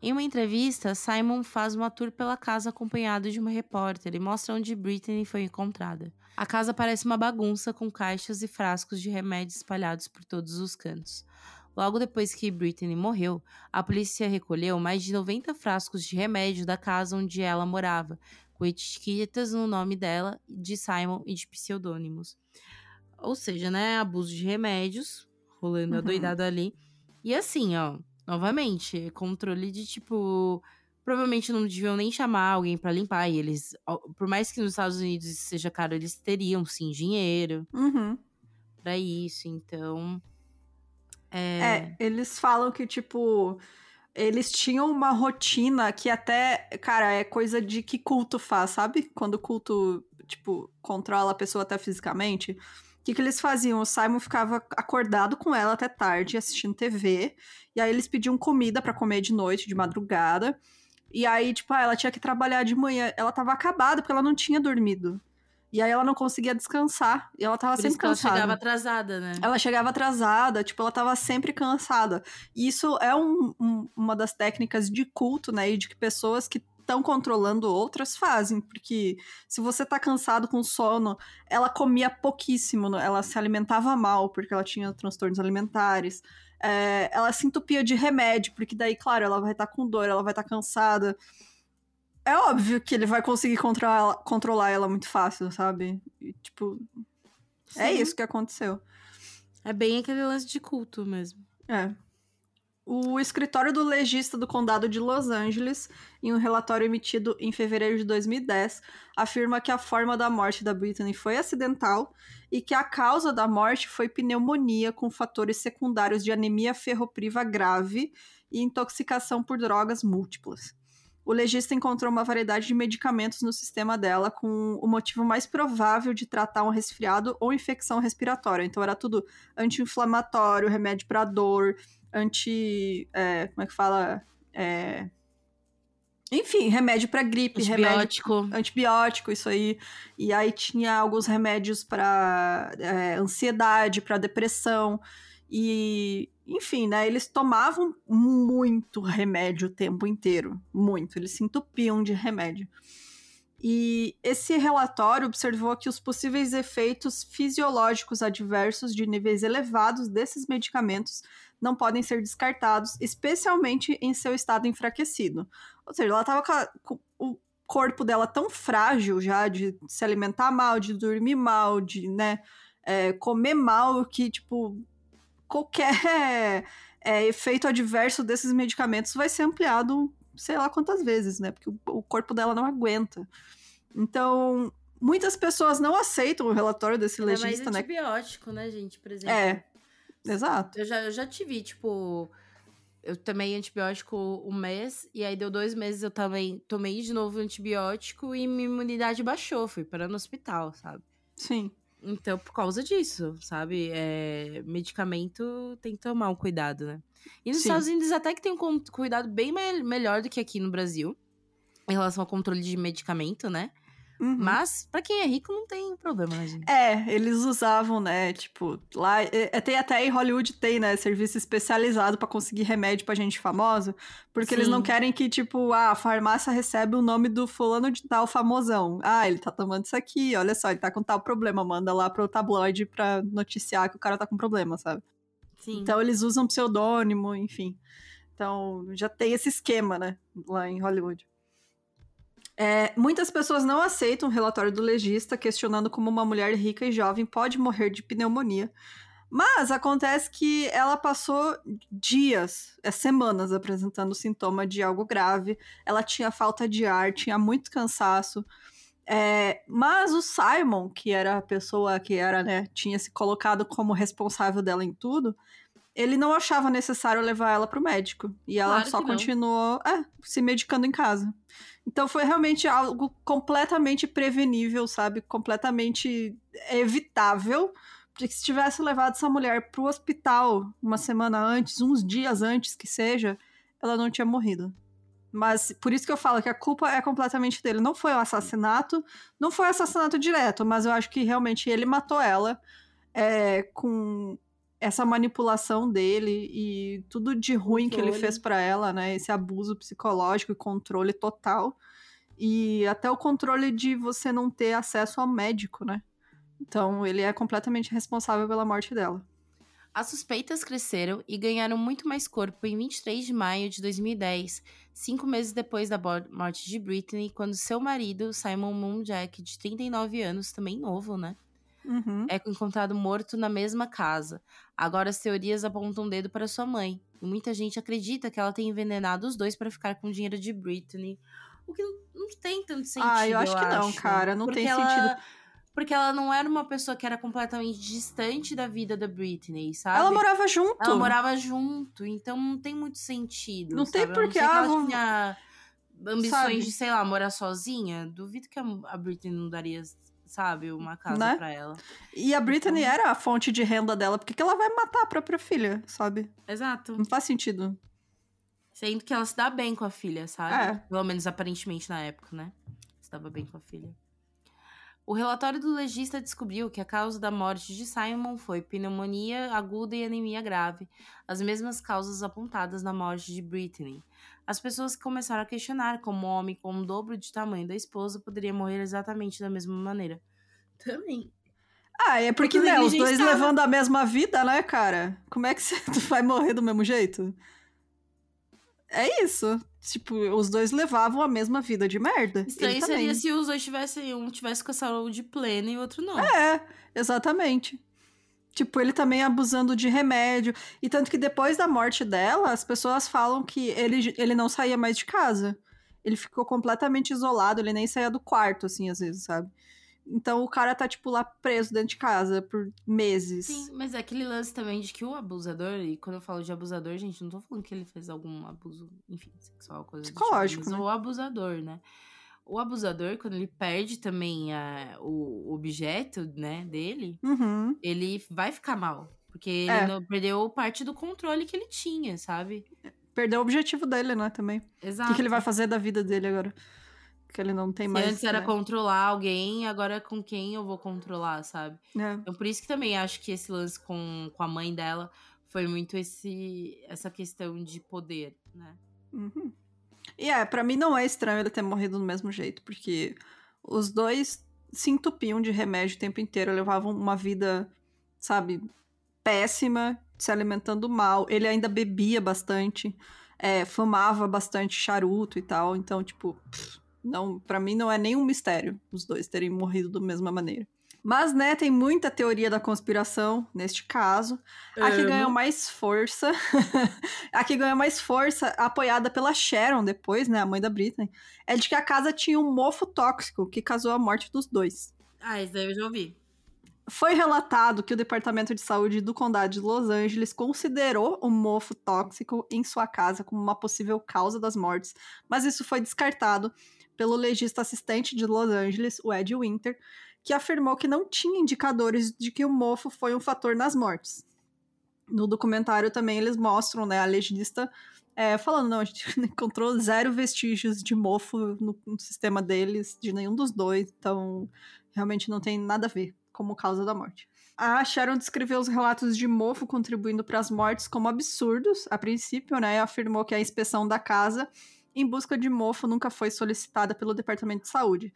[SPEAKER 2] Em uma entrevista, Simon faz uma tour pela casa acompanhado de uma repórter e mostra onde Britney foi encontrada. A casa parece uma bagunça com caixas e frascos de remédios espalhados por todos os cantos. Logo depois que Britney morreu, a polícia recolheu mais de 90 frascos de remédio da casa onde ela morava, com etiquetas no nome dela, de Simon e de pseudônimos. Ou seja, né, abuso de remédios, rolando uhum. a doidada ali. E assim, ó, novamente, controle de tipo. Provavelmente não deviam nem chamar alguém para limpar. E eles, por mais que nos Estados Unidos isso seja caro, eles teriam sim dinheiro
[SPEAKER 1] uhum.
[SPEAKER 2] para isso. Então.
[SPEAKER 1] É... é, eles falam que, tipo, eles tinham uma rotina que até, cara, é coisa de que culto faz, sabe? Quando o culto, tipo, controla a pessoa até fisicamente. O que, que eles faziam? O Simon ficava acordado com ela até tarde, assistindo TV. E aí eles pediam comida para comer de noite, de madrugada. E aí, tipo, ah, ela tinha que trabalhar de manhã. Ela tava acabada porque ela não tinha dormido. E aí ela não conseguia descansar. E ela tava
[SPEAKER 2] Por
[SPEAKER 1] sempre cansada.
[SPEAKER 2] Ela chegava atrasada, né?
[SPEAKER 1] Ela chegava atrasada, tipo, ela tava sempre cansada. E isso é um, um, uma das técnicas de culto, né? E de que pessoas que estão controlando outras fazem. Porque se você tá cansado com sono, ela comia pouquíssimo, ela se alimentava mal, porque ela tinha transtornos alimentares. É, ela se entupia de remédio, porque daí, claro, ela vai estar tá com dor, ela vai estar tá cansada é óbvio que ele vai conseguir controlar ela, controlar ela muito fácil, sabe? E, tipo, é Sim. é isso que aconteceu.
[SPEAKER 2] É bem aquele lance de culto mesmo.
[SPEAKER 1] É. O escritório do legista do condado de Los Angeles, em um relatório emitido em fevereiro de 2010, afirma que a forma da morte da Britney foi acidental e que a causa da morte foi pneumonia com fatores secundários de anemia ferropriva grave e intoxicação por drogas múltiplas o legista encontrou uma variedade de medicamentos no sistema dela com o motivo mais provável de tratar um resfriado ou infecção respiratória. Então era tudo anti-inflamatório, remédio para dor, anti. É, como é que fala? É... Enfim, remédio para gripe,
[SPEAKER 2] antibiótico.
[SPEAKER 1] remédio antibiótico, isso aí. E aí tinha alguns remédios para é, ansiedade, para depressão. E, enfim, né? Eles tomavam muito remédio o tempo inteiro. Muito. Eles se entupiam de remédio. E esse relatório observou que os possíveis efeitos fisiológicos adversos de níveis elevados desses medicamentos não podem ser descartados, especialmente em seu estado enfraquecido. Ou seja, ela estava com, o corpo dela tão frágil já de se alimentar mal, de dormir mal, de né, é, comer mal, que tipo qualquer é, efeito adverso desses medicamentos vai ser ampliado sei lá quantas vezes, né? Porque o, o corpo dela não aguenta. Então, muitas pessoas não aceitam o relatório desse é legista,
[SPEAKER 2] né? antibiótico, né, gente, por exemplo.
[SPEAKER 1] É, exato.
[SPEAKER 2] Eu já, eu já tive, tipo... Eu tomei antibiótico um mês, e aí deu dois meses eu também tomei de novo antibiótico e minha imunidade baixou. Fui para no hospital, sabe?
[SPEAKER 1] Sim.
[SPEAKER 2] Então, por causa disso, sabe? É, medicamento tem que tomar um cuidado, né? E nos Sim. Estados Unidos até que tem um cuidado bem me melhor do que aqui no Brasil. Em relação ao controle de medicamento, né? Uhum. Mas, para quem é rico, não tem problema, né, gente?
[SPEAKER 1] É, eles usavam, né? Tipo, lá. É, tem até em Hollywood tem, né? Serviço especializado para conseguir remédio pra gente famosa. Porque Sim. eles não querem que, tipo, ah, a farmácia recebe o nome do fulano de tal famosão. Ah, ele tá tomando isso aqui, olha só, ele tá com tal problema. Manda lá pro tabloide pra noticiar que o cara tá com problema, sabe?
[SPEAKER 2] Sim.
[SPEAKER 1] Então eles usam pseudônimo, enfim. Então já tem esse esquema, né? Lá em Hollywood. É, muitas pessoas não aceitam o relatório do legista, questionando como uma mulher rica e jovem pode morrer de pneumonia. Mas acontece que ela passou dias, é, semanas, apresentando sintoma de algo grave. Ela tinha falta de ar, tinha muito cansaço. É, mas o Simon, que era a pessoa que era, né, tinha se colocado como responsável dela em tudo, ele não achava necessário levar ela para o médico. E ela
[SPEAKER 2] claro
[SPEAKER 1] só continuou é, se medicando em casa. Então foi realmente algo completamente prevenível, sabe? Completamente evitável. Porque se tivesse levado essa mulher pro hospital uma semana antes, uns dias antes que seja, ela não tinha morrido. Mas por isso que eu falo que a culpa é completamente dele. Não foi um assassinato, não foi um assassinato direto, mas eu acho que realmente ele matou ela é, com essa manipulação dele e tudo de ruim controle. que ele fez para ela, né? Esse abuso psicológico e controle total. E até o controle de você não ter acesso ao médico, né? Então, ele é completamente responsável pela morte dela.
[SPEAKER 2] As suspeitas cresceram e ganharam muito mais corpo em 23 de maio de 2010, cinco meses depois da morte de Britney, quando seu marido, Simon Moonjack, de 39 anos, também novo, né?
[SPEAKER 1] Uhum.
[SPEAKER 2] É encontrado morto na mesma casa. Agora as teorias apontam o dedo para sua mãe. E muita gente acredita que ela tem envenenado os dois para ficar com o dinheiro de Britney. O que não tem tanto sentido.
[SPEAKER 1] Ah, eu acho
[SPEAKER 2] eu
[SPEAKER 1] que
[SPEAKER 2] acho.
[SPEAKER 1] não, cara. Não
[SPEAKER 2] Porque
[SPEAKER 1] tem
[SPEAKER 2] ela...
[SPEAKER 1] sentido.
[SPEAKER 2] Porque ela não era uma pessoa que era completamente distante da vida da Britney, sabe?
[SPEAKER 1] Ela morava junto.
[SPEAKER 2] Ela morava junto, então não tem muito sentido.
[SPEAKER 1] Não
[SPEAKER 2] sabe?
[SPEAKER 1] tem porque
[SPEAKER 2] ela
[SPEAKER 1] ah, vou...
[SPEAKER 2] tinha ambições
[SPEAKER 1] Sabe?
[SPEAKER 2] de, sei lá, morar sozinha. Duvido que a Britney não daria, sabe, uma casa
[SPEAKER 1] Né?
[SPEAKER 2] pra ela.
[SPEAKER 1] E a Britney
[SPEAKER 2] Então-
[SPEAKER 1] era a fonte de renda dela. Por que que ela vai matar a própria filha, sabe?
[SPEAKER 2] Exato.
[SPEAKER 1] Não faz sentido.
[SPEAKER 2] Sendo que ela se dá bem com a filha, sabe?
[SPEAKER 1] É.
[SPEAKER 2] Pelo menos aparentemente na época, né? Se dava bem com a filha. O relatório do legista descobriu que a causa da morte de Simon foi pneumonia aguda e anemia grave, as mesmas causas apontadas na morte de Britney. As pessoas começaram a questionar como um homem com o dobro de tamanho da esposa poderia morrer exatamente da mesma maneira. Também.
[SPEAKER 1] Ah, é porque,
[SPEAKER 2] Porque
[SPEAKER 1] né, os dois
[SPEAKER 2] estava-
[SPEAKER 1] levando a mesma vida, né, cara? Como é que você vai morrer do mesmo jeito? É isso. Tipo, os dois levavam a mesma vida de merda.
[SPEAKER 2] Estranho seria
[SPEAKER 1] também.
[SPEAKER 2] se os dois tivessem, um tivesse com a saúde plena e o outro não.
[SPEAKER 1] É, exatamente. Tipo, ele também abusando de remédio. E tanto que depois da morte dela, as pessoas falam que ele, ele não saía mais de casa. Ele ficou completamente isolado, ele nem saía do quarto, assim, às vezes, sabe? Então o cara tá, tipo, lá preso dentro de casa por meses.
[SPEAKER 2] Sim, mas é aquele lance também de que o abusador, e quando eu falo de abusador, gente, não tô falando que ele fez algum abuso, enfim, sexual, coisa do tipo,
[SPEAKER 1] Psicológico, né?
[SPEAKER 2] o abusador, né? O abusador, quando ele perde também a, o objeto, né, dele,
[SPEAKER 1] Uhum.
[SPEAKER 2] ele vai ficar mal. Porque ele
[SPEAKER 1] É.
[SPEAKER 2] não- perdeu parte do controle que ele tinha, sabe?
[SPEAKER 1] Perdeu o objetivo dele, né, também. O
[SPEAKER 2] Exato.
[SPEAKER 1] que, que ele vai fazer da vida dele agora? Que ele não tem
[SPEAKER 2] Se
[SPEAKER 1] mais.
[SPEAKER 2] antes era
[SPEAKER 1] né?
[SPEAKER 2] controlar alguém, agora com quem eu vou controlar, sabe?
[SPEAKER 1] É.
[SPEAKER 2] Então, por isso que também acho que esse lance com, com a mãe dela foi muito esse, essa questão de poder, né?
[SPEAKER 1] Uhum. E é, pra mim não é estranho ele ter morrido do mesmo jeito, porque os dois se entupiam de remédio o tempo inteiro, levavam uma vida, sabe, péssima, se alimentando mal. Ele ainda bebia bastante, é, fumava bastante charuto e tal, então, tipo, não, para mim não é nenhum mistério os dois terem morrido da mesma maneira. Mas, né, tem muita teoria da conspiração neste caso. A que
[SPEAKER 2] Amo.
[SPEAKER 1] ganhou mais força. a que ganhou mais força, apoiada pela Sharon depois, né? A mãe da Britney. É de que a casa tinha um mofo tóxico que causou a morte dos dois.
[SPEAKER 2] Ah, isso daí eu já ouvi.
[SPEAKER 1] Foi relatado que o Departamento de Saúde do Condado de Los Angeles considerou o mofo tóxico em sua casa como uma possível causa das mortes, mas isso foi descartado pelo legista assistente de Los Angeles, o Ed Winter, que afirmou que não tinha indicadores de que o mofo foi um fator nas mortes. No documentário também eles mostram, né, a legista é, falando, não, a gente encontrou zero vestígios de mofo no, no sistema deles, de nenhum dos dois, então realmente não tem nada a ver como causa da morte. A Sharon descreveu os relatos de mofo contribuindo para as mortes como absurdos, a princípio, né, afirmou que a inspeção da casa em busca de mofo nunca foi solicitada pelo Departamento de Saúde.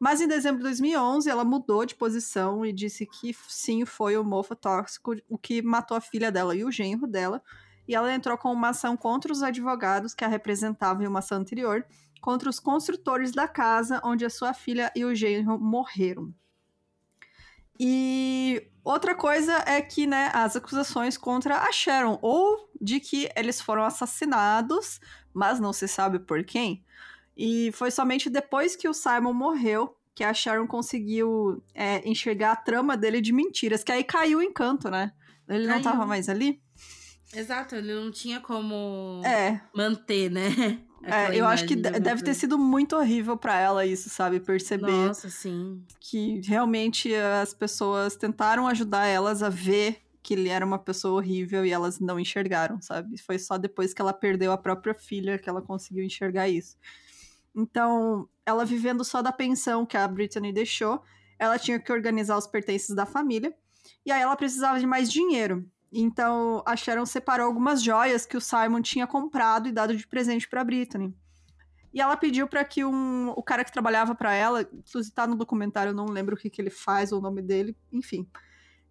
[SPEAKER 1] Mas em dezembro de 2011, ela mudou de posição e disse que sim, foi o mofo tóxico o que matou a filha dela e o genro dela. E ela entrou com uma ação contra os advogados que a representavam em uma ação anterior, contra os construtores da casa onde a sua filha e o genro morreram. E outra coisa é que, né, as acusações contra a Sharon, ou de que eles foram assassinados, mas não se sabe por quem. E foi somente depois que o Simon morreu que a Sharon conseguiu é, enxergar a trama dele de mentiras, que aí caiu o encanto, né? Ele não
[SPEAKER 2] Caiu.
[SPEAKER 1] tava mais ali.
[SPEAKER 2] Exato, ele não tinha como
[SPEAKER 1] É,
[SPEAKER 2] manter, né?
[SPEAKER 1] é eu acho que deve ter sido muito horrível pra ela isso, sabe? Perceber
[SPEAKER 2] Nossa, sim.
[SPEAKER 1] que realmente as pessoas tentaram ajudar elas a ver que ele era uma pessoa horrível e elas não enxergaram, sabe? Foi só depois que ela perdeu a própria filha que ela conseguiu enxergar isso. Então, ela vivendo só da pensão que a Brittany deixou, ela tinha que organizar os pertences da família e aí ela precisava de mais dinheiro. Então a Sharon separou algumas joias que o Simon tinha comprado e dado de presente para Brittany. E ela pediu para que um, o cara que trabalhava para ela, inclusive tá no documentário, eu não lembro o que, que ele faz ou o nome dele, enfim.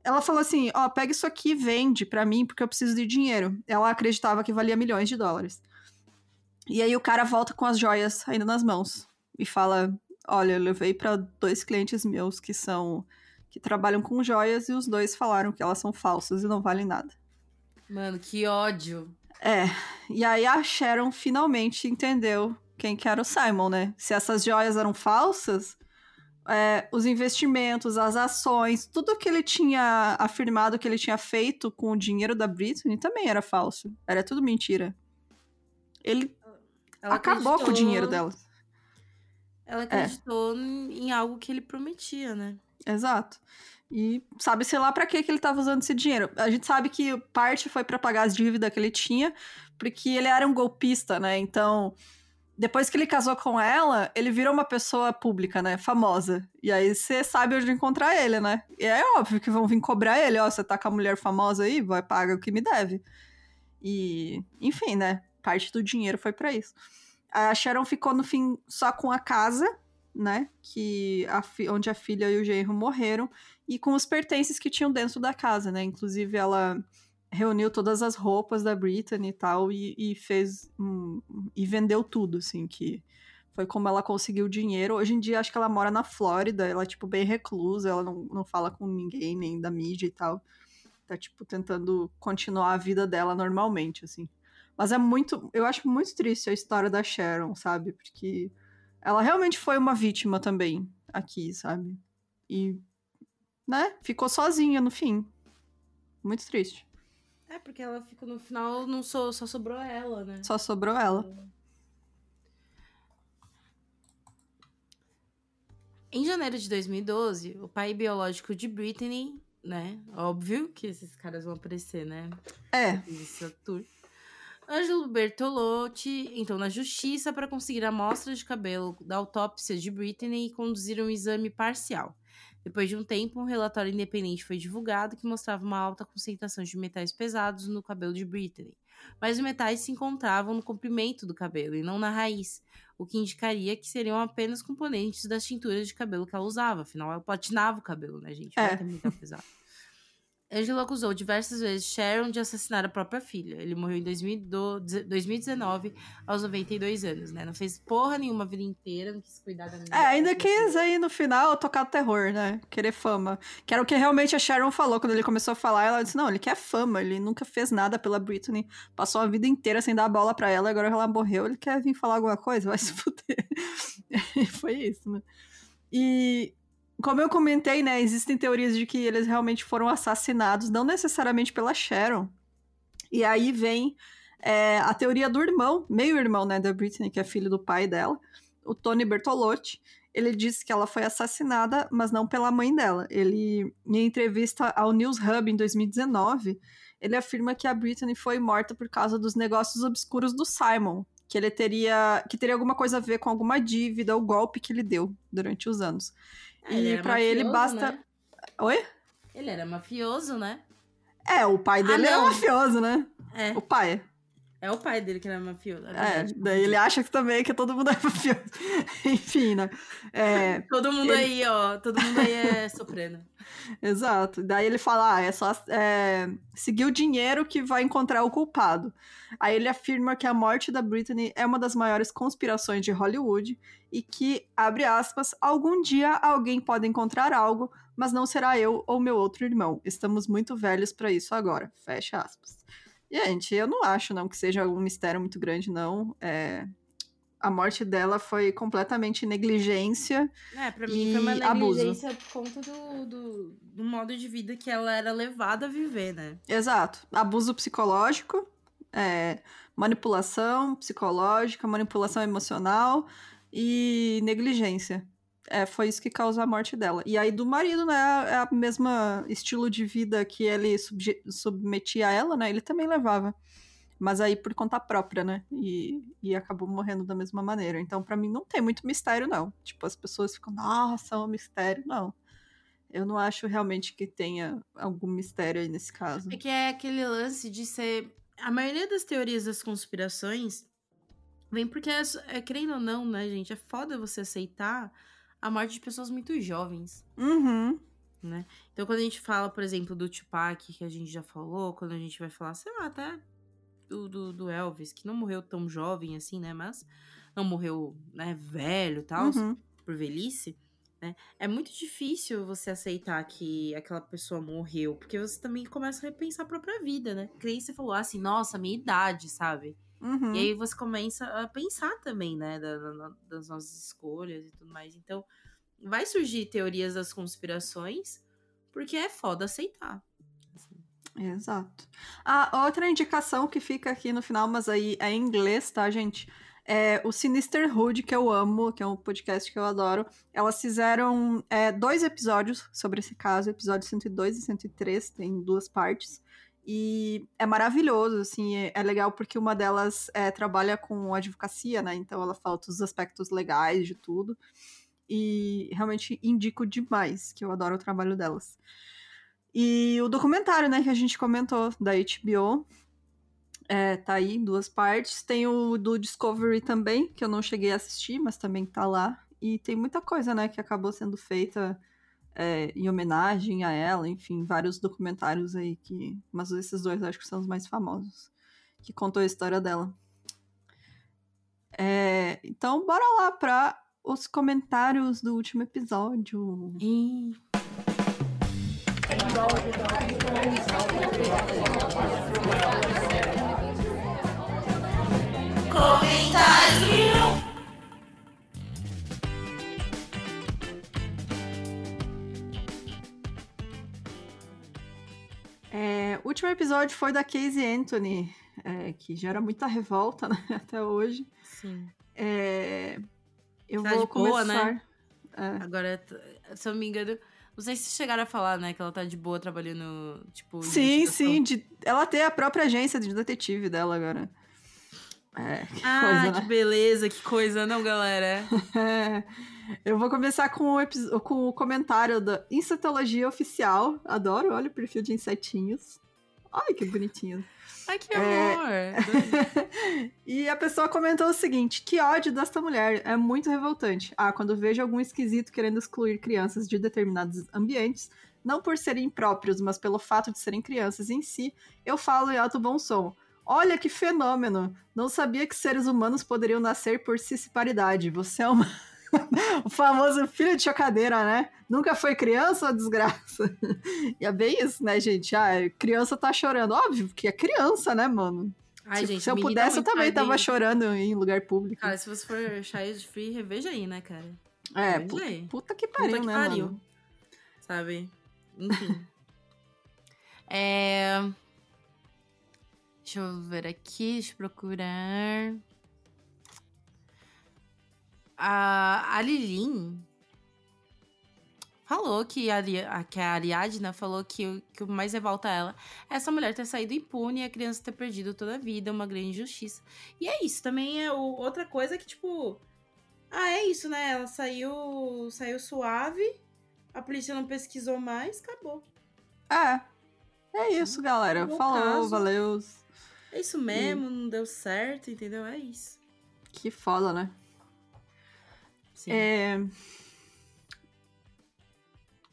[SPEAKER 1] Ela falou assim: Ó, oh, pega isso aqui e vende para mim, porque eu preciso de dinheiro. Ela acreditava que valia milhões de dólares. E aí o cara volta com as joias ainda nas mãos e fala: Olha, eu levei para dois clientes meus que são. que trabalham com joias e os dois falaram que elas são falsas e não valem nada.
[SPEAKER 2] Mano, que ódio.
[SPEAKER 1] É. E aí a Sharon finalmente entendeu quem que era o Simon, né? Se essas joias eram falsas, é, os investimentos, as ações, tudo que ele tinha afirmado que ele tinha feito com o dinheiro da Britney também era falso. Era tudo mentira. Ele Ela acabou acreditou... com o dinheiro dela.
[SPEAKER 2] Ela acreditou é. em algo que ele prometia, né?
[SPEAKER 1] Exato. E sabe, sei lá, para que ele tava usando esse dinheiro. A gente sabe que parte foi para pagar as dívidas que ele tinha, porque ele era um golpista, né? Então, depois que ele casou com ela, ele virou uma pessoa pública, né? Famosa. E aí você sabe onde encontrar ele, né? E é óbvio que vão vir cobrar ele, ó, você tá com a mulher famosa aí, vai pagar o que me deve. E, enfim, né? Parte do dinheiro foi para isso. A Sharon ficou no fim só com a casa, né? Que a onde a filha e o genro morreram e com os pertences que tinham dentro da casa, né? Inclusive ela reuniu todas as roupas da Britney e tal, e, e fez. Um, e vendeu tudo, assim, que foi como ela conseguiu dinheiro. Hoje em dia, acho que ela mora na Flórida, ela é, tipo, bem reclusa, ela não, não fala com ninguém, nem da mídia e tal. Tá, tipo, tentando continuar a vida dela normalmente, assim. Mas é muito. Eu acho muito triste a história da Sharon, sabe? Porque ela realmente foi uma vítima também aqui, sabe? E. né? Ficou sozinha no fim. Muito triste.
[SPEAKER 2] É, porque ela ficou no final, não só, só sobrou ela, né?
[SPEAKER 1] Só sobrou ela.
[SPEAKER 2] Em janeiro de 2012, o pai biológico de Britney, né? Óbvio que esses caras vão aparecer, né?
[SPEAKER 1] É.
[SPEAKER 2] Ângelo Bertolotti entrou na justiça para conseguir amostras de cabelo da autópsia de Britney e conduzir um exame parcial. Depois de um tempo, um relatório independente foi divulgado que mostrava uma alta concentração de metais pesados no cabelo de Britney. Mas os metais se encontravam no comprimento do cabelo e não na raiz, o que indicaria que seriam apenas componentes das tinturas de cabelo que ela usava. Afinal, ela platinava o cabelo, né, gente?
[SPEAKER 1] É.
[SPEAKER 2] metal pesado. Angela acusou diversas vezes Sharon de assassinar a própria filha. Ele morreu em 2019, aos 92 anos, né? Não fez porra nenhuma a vida inteira, não quis cuidar da minha.
[SPEAKER 1] É, ainda quis aí no final tocar terror, né? Querer fama. Que era o que realmente a Sharon falou quando ele começou a falar. Ela disse: não, ele quer fama, ele nunca fez nada pela Britney. Passou a vida inteira sem dar a bola para ela, agora ela morreu, ele quer vir falar alguma coisa? Vai se fuder. Foi isso, né? E como eu comentei, né, existem teorias de que eles realmente foram assassinados, não necessariamente pela Sharon. E aí vem é, a teoria do irmão, meio-irmão, né, da Britney, que é filho do pai dela, o Tony Bertolotti. Ele disse que ela foi assassinada, mas não pela mãe dela. Ele, em entrevista ao News Hub em 2019, ele afirma que a Britney foi morta por causa dos negócios obscuros do Simon, que ele teria que teria alguma coisa a ver com alguma dívida ou golpe que ele deu durante os anos.
[SPEAKER 2] É, e para ele basta. Né?
[SPEAKER 1] Oi?
[SPEAKER 2] Ele era mafioso, né?
[SPEAKER 1] É, o pai dele ah, é mafioso, né?
[SPEAKER 2] É.
[SPEAKER 1] O pai.
[SPEAKER 2] É o pai dele que era mafioso.
[SPEAKER 1] É, daí ele acha que também que todo mundo é mafioso. Enfim, né? É,
[SPEAKER 2] todo mundo ele... aí, ó. Todo mundo aí é soprano.
[SPEAKER 1] Exato. Daí ele fala: ah, é só é, seguir o dinheiro que vai encontrar o culpado. Aí ele afirma que a morte da Britney é uma das maiores conspirações de Hollywood e que, abre aspas, algum dia alguém pode encontrar algo, mas não será eu ou meu outro irmão. Estamos muito velhos para isso agora. Fecha aspas. Gente, eu não acho não que seja um mistério muito grande, não. É, a morte dela foi completamente negligência.
[SPEAKER 2] É, pra mim foi uma negligência abuso. por conta do, do, do, modo de vida que ela era levada a viver, né?
[SPEAKER 1] Exato. Abuso psicológico, é, manipulação psicológica, manipulação emocional e negligência. É, foi isso que causou a morte dela. E aí do marido, né, é a mesma estilo de vida que ele submetia a ela, né, ele também levava. Mas aí por conta própria, né, e, e acabou morrendo da mesma maneira. Então para mim não tem muito mistério, não. Tipo, as pessoas ficam, nossa, é um mistério. Não. Eu não acho realmente que tenha algum mistério aí nesse caso.
[SPEAKER 2] É que é aquele lance de ser. A maioria das teorias das conspirações vem porque, é, é, ou não, né, gente? É foda você aceitar a morte de pessoas muito jovens.
[SPEAKER 1] Uhum.
[SPEAKER 2] Né? Então, quando a gente fala, por exemplo, do Tupac, que a gente já falou, quando a gente vai falar, sei lá, até do, do, do Elvis, que não morreu tão jovem assim, né? Mas não morreu, né, velho e tal,
[SPEAKER 1] Uhum.
[SPEAKER 2] por velhice, né? É muito difícil você aceitar que aquela pessoa morreu, porque você também começa a repensar a própria vida, né? Que aí você falou assim, nossa, minha idade, sabe?
[SPEAKER 1] Uhum.
[SPEAKER 2] E aí você começa a pensar também, né, da- da- das nossas escolhas e tudo mais. Então, vai surgir teorias das conspirações, porque é foda aceitar. assim.
[SPEAKER 1] Exato. A outra indicação que fica aqui no final, mas aí é em inglês, tá, gente? É o Sinisterhood, que eu amo, que é um podcast que eu adoro. Elas fizeram é, dois episódios sobre esse caso, episódio 102 e 103, tem duas partes. E é maravilhoso, assim, é, é legal porque uma delas é, trabalha com advocacia, né? Então ela fala todos os aspectos legais de tudo. E realmente indico demais, que eu adoro o trabalho delas. E o documentário, né, que a gente comentou, da HBO, é, tá aí, duas partes. Tem o do Discovery também, que eu não cheguei a assistir, mas também tá lá. E tem muita coisa, né, que acabou sendo feita é, em homenagem a ela, enfim, vários documentários aí que. Mas esses dois acho que são os mais famosos, que contou a história dela. É, então, bora lá pra os comentários do último episódio.
[SPEAKER 2] E
[SPEAKER 1] É, o último episódio foi da Casey Anthony, é, que gera muita revolta né, até hoje.
[SPEAKER 2] sim.
[SPEAKER 1] É, eu
[SPEAKER 2] Tá
[SPEAKER 1] vou
[SPEAKER 2] de boa, né?
[SPEAKER 1] É,
[SPEAKER 2] Agora, se eu não me engano, não sei se chegaram a falar, né, que ela tá de boa trabalhando, tipo,
[SPEAKER 1] sim, sim. de- ela tem a própria agência de detetive dela agora. É, que
[SPEAKER 2] Ah,
[SPEAKER 1] coisa,
[SPEAKER 2] que
[SPEAKER 1] né?
[SPEAKER 2] beleza, que coisa, não, galera?
[SPEAKER 1] É, eu vou começar com o, com o comentário da Insetologia Oficial. Adoro, olha o perfil de insetinhos. Ai, que bonitinho.
[SPEAKER 2] Ai, que
[SPEAKER 1] É.
[SPEAKER 2] amor!
[SPEAKER 1] E a pessoa comentou o seguinte: que ódio desta mulher, é muito revoltante. Ah, quando vejo algum esquisito querendo excluir crianças de determinados ambientes, não por serem impróprios, mas pelo fato de serem crianças em si, eu falo em alto bom som. Olha que fenômeno! Não sabia que seres humanos poderiam nascer por cisparidade. Você é uma. o famoso filho de chocadeira, né? Nunca foi criança ou desgraça? e é bem isso, né, gente? Ah, criança tá chorando. Óbvio que é criança, né, mano?
[SPEAKER 2] Ai,
[SPEAKER 1] se,
[SPEAKER 2] gente,
[SPEAKER 1] se eu
[SPEAKER 2] irrita
[SPEAKER 1] pudesse, eu também tava chorando em lugar público.
[SPEAKER 2] Cara, se você for child free, reveja aí, né, cara?
[SPEAKER 1] é, puta, puta que
[SPEAKER 2] Puta
[SPEAKER 1] pariu,
[SPEAKER 2] que
[SPEAKER 1] né,
[SPEAKER 2] pariu.
[SPEAKER 1] mano?
[SPEAKER 2] Sabe? Enfim. é... Deixa eu ver aqui, deixa eu procurar. A, a Lilin falou que a, que a Ariadna falou que, o- que o mais revolta ela é essa mulher ter saído impune e a criança ter perdido toda a vida, uma grande injustiça. E é isso, também é o- outra coisa que, tipo. Ah, é isso, né? Ela saiu, saiu suave, a polícia não pesquisou mais, acabou.
[SPEAKER 1] É. É isso, galera.
[SPEAKER 2] Bom
[SPEAKER 1] Falou,
[SPEAKER 2] caso.
[SPEAKER 1] valeu.
[SPEAKER 2] É isso mesmo, não deu certo, entendeu? É isso.
[SPEAKER 1] Que foda, né?
[SPEAKER 2] Sim.
[SPEAKER 1] É...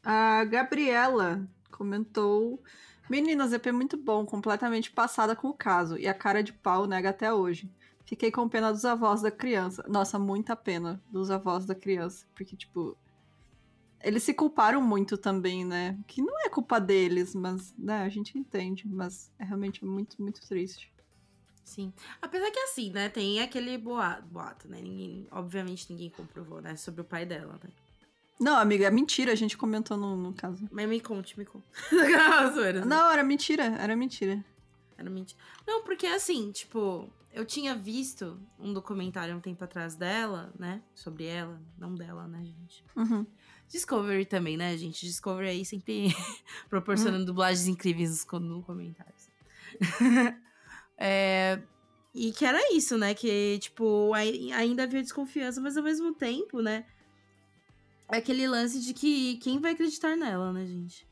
[SPEAKER 1] A Gabriela comentou: Meninas, EP é muito bom, completamente passada com o caso. E a cara de pau nega até hoje. Fiquei com pena dos avós da criança. Nossa, muita pena dos avós da criança. Porque, tipo. Eles se culparam muito também, né? Que não é culpa deles, mas, né, a gente entende. Mas é realmente muito, muito triste.
[SPEAKER 2] Sim. Apesar que assim, né? Tem aquele boato, boato né? Ninguém, obviamente ninguém comprovou, né? Sobre o pai dela, né?
[SPEAKER 1] Não, amiga, é mentira, a gente comentou no, no caso.
[SPEAKER 2] Mas me conte, me conte. Não,
[SPEAKER 1] era mentira, era mentira.
[SPEAKER 2] Era mentira. Não, porque assim, tipo, eu tinha visto um documentário um tempo atrás dela, né? Sobre ela. Não dela, né, gente?
[SPEAKER 1] Uhum.
[SPEAKER 2] Discovery também, né, gente? Discovery aí sempre proporcionando dublagens incríveis nos co- no comentários. É, e que era isso, né? Que, tipo, ai- ainda havia desconfiança, mas ao mesmo tempo, né? É aquele lance de que quem vai acreditar nela, né, gente?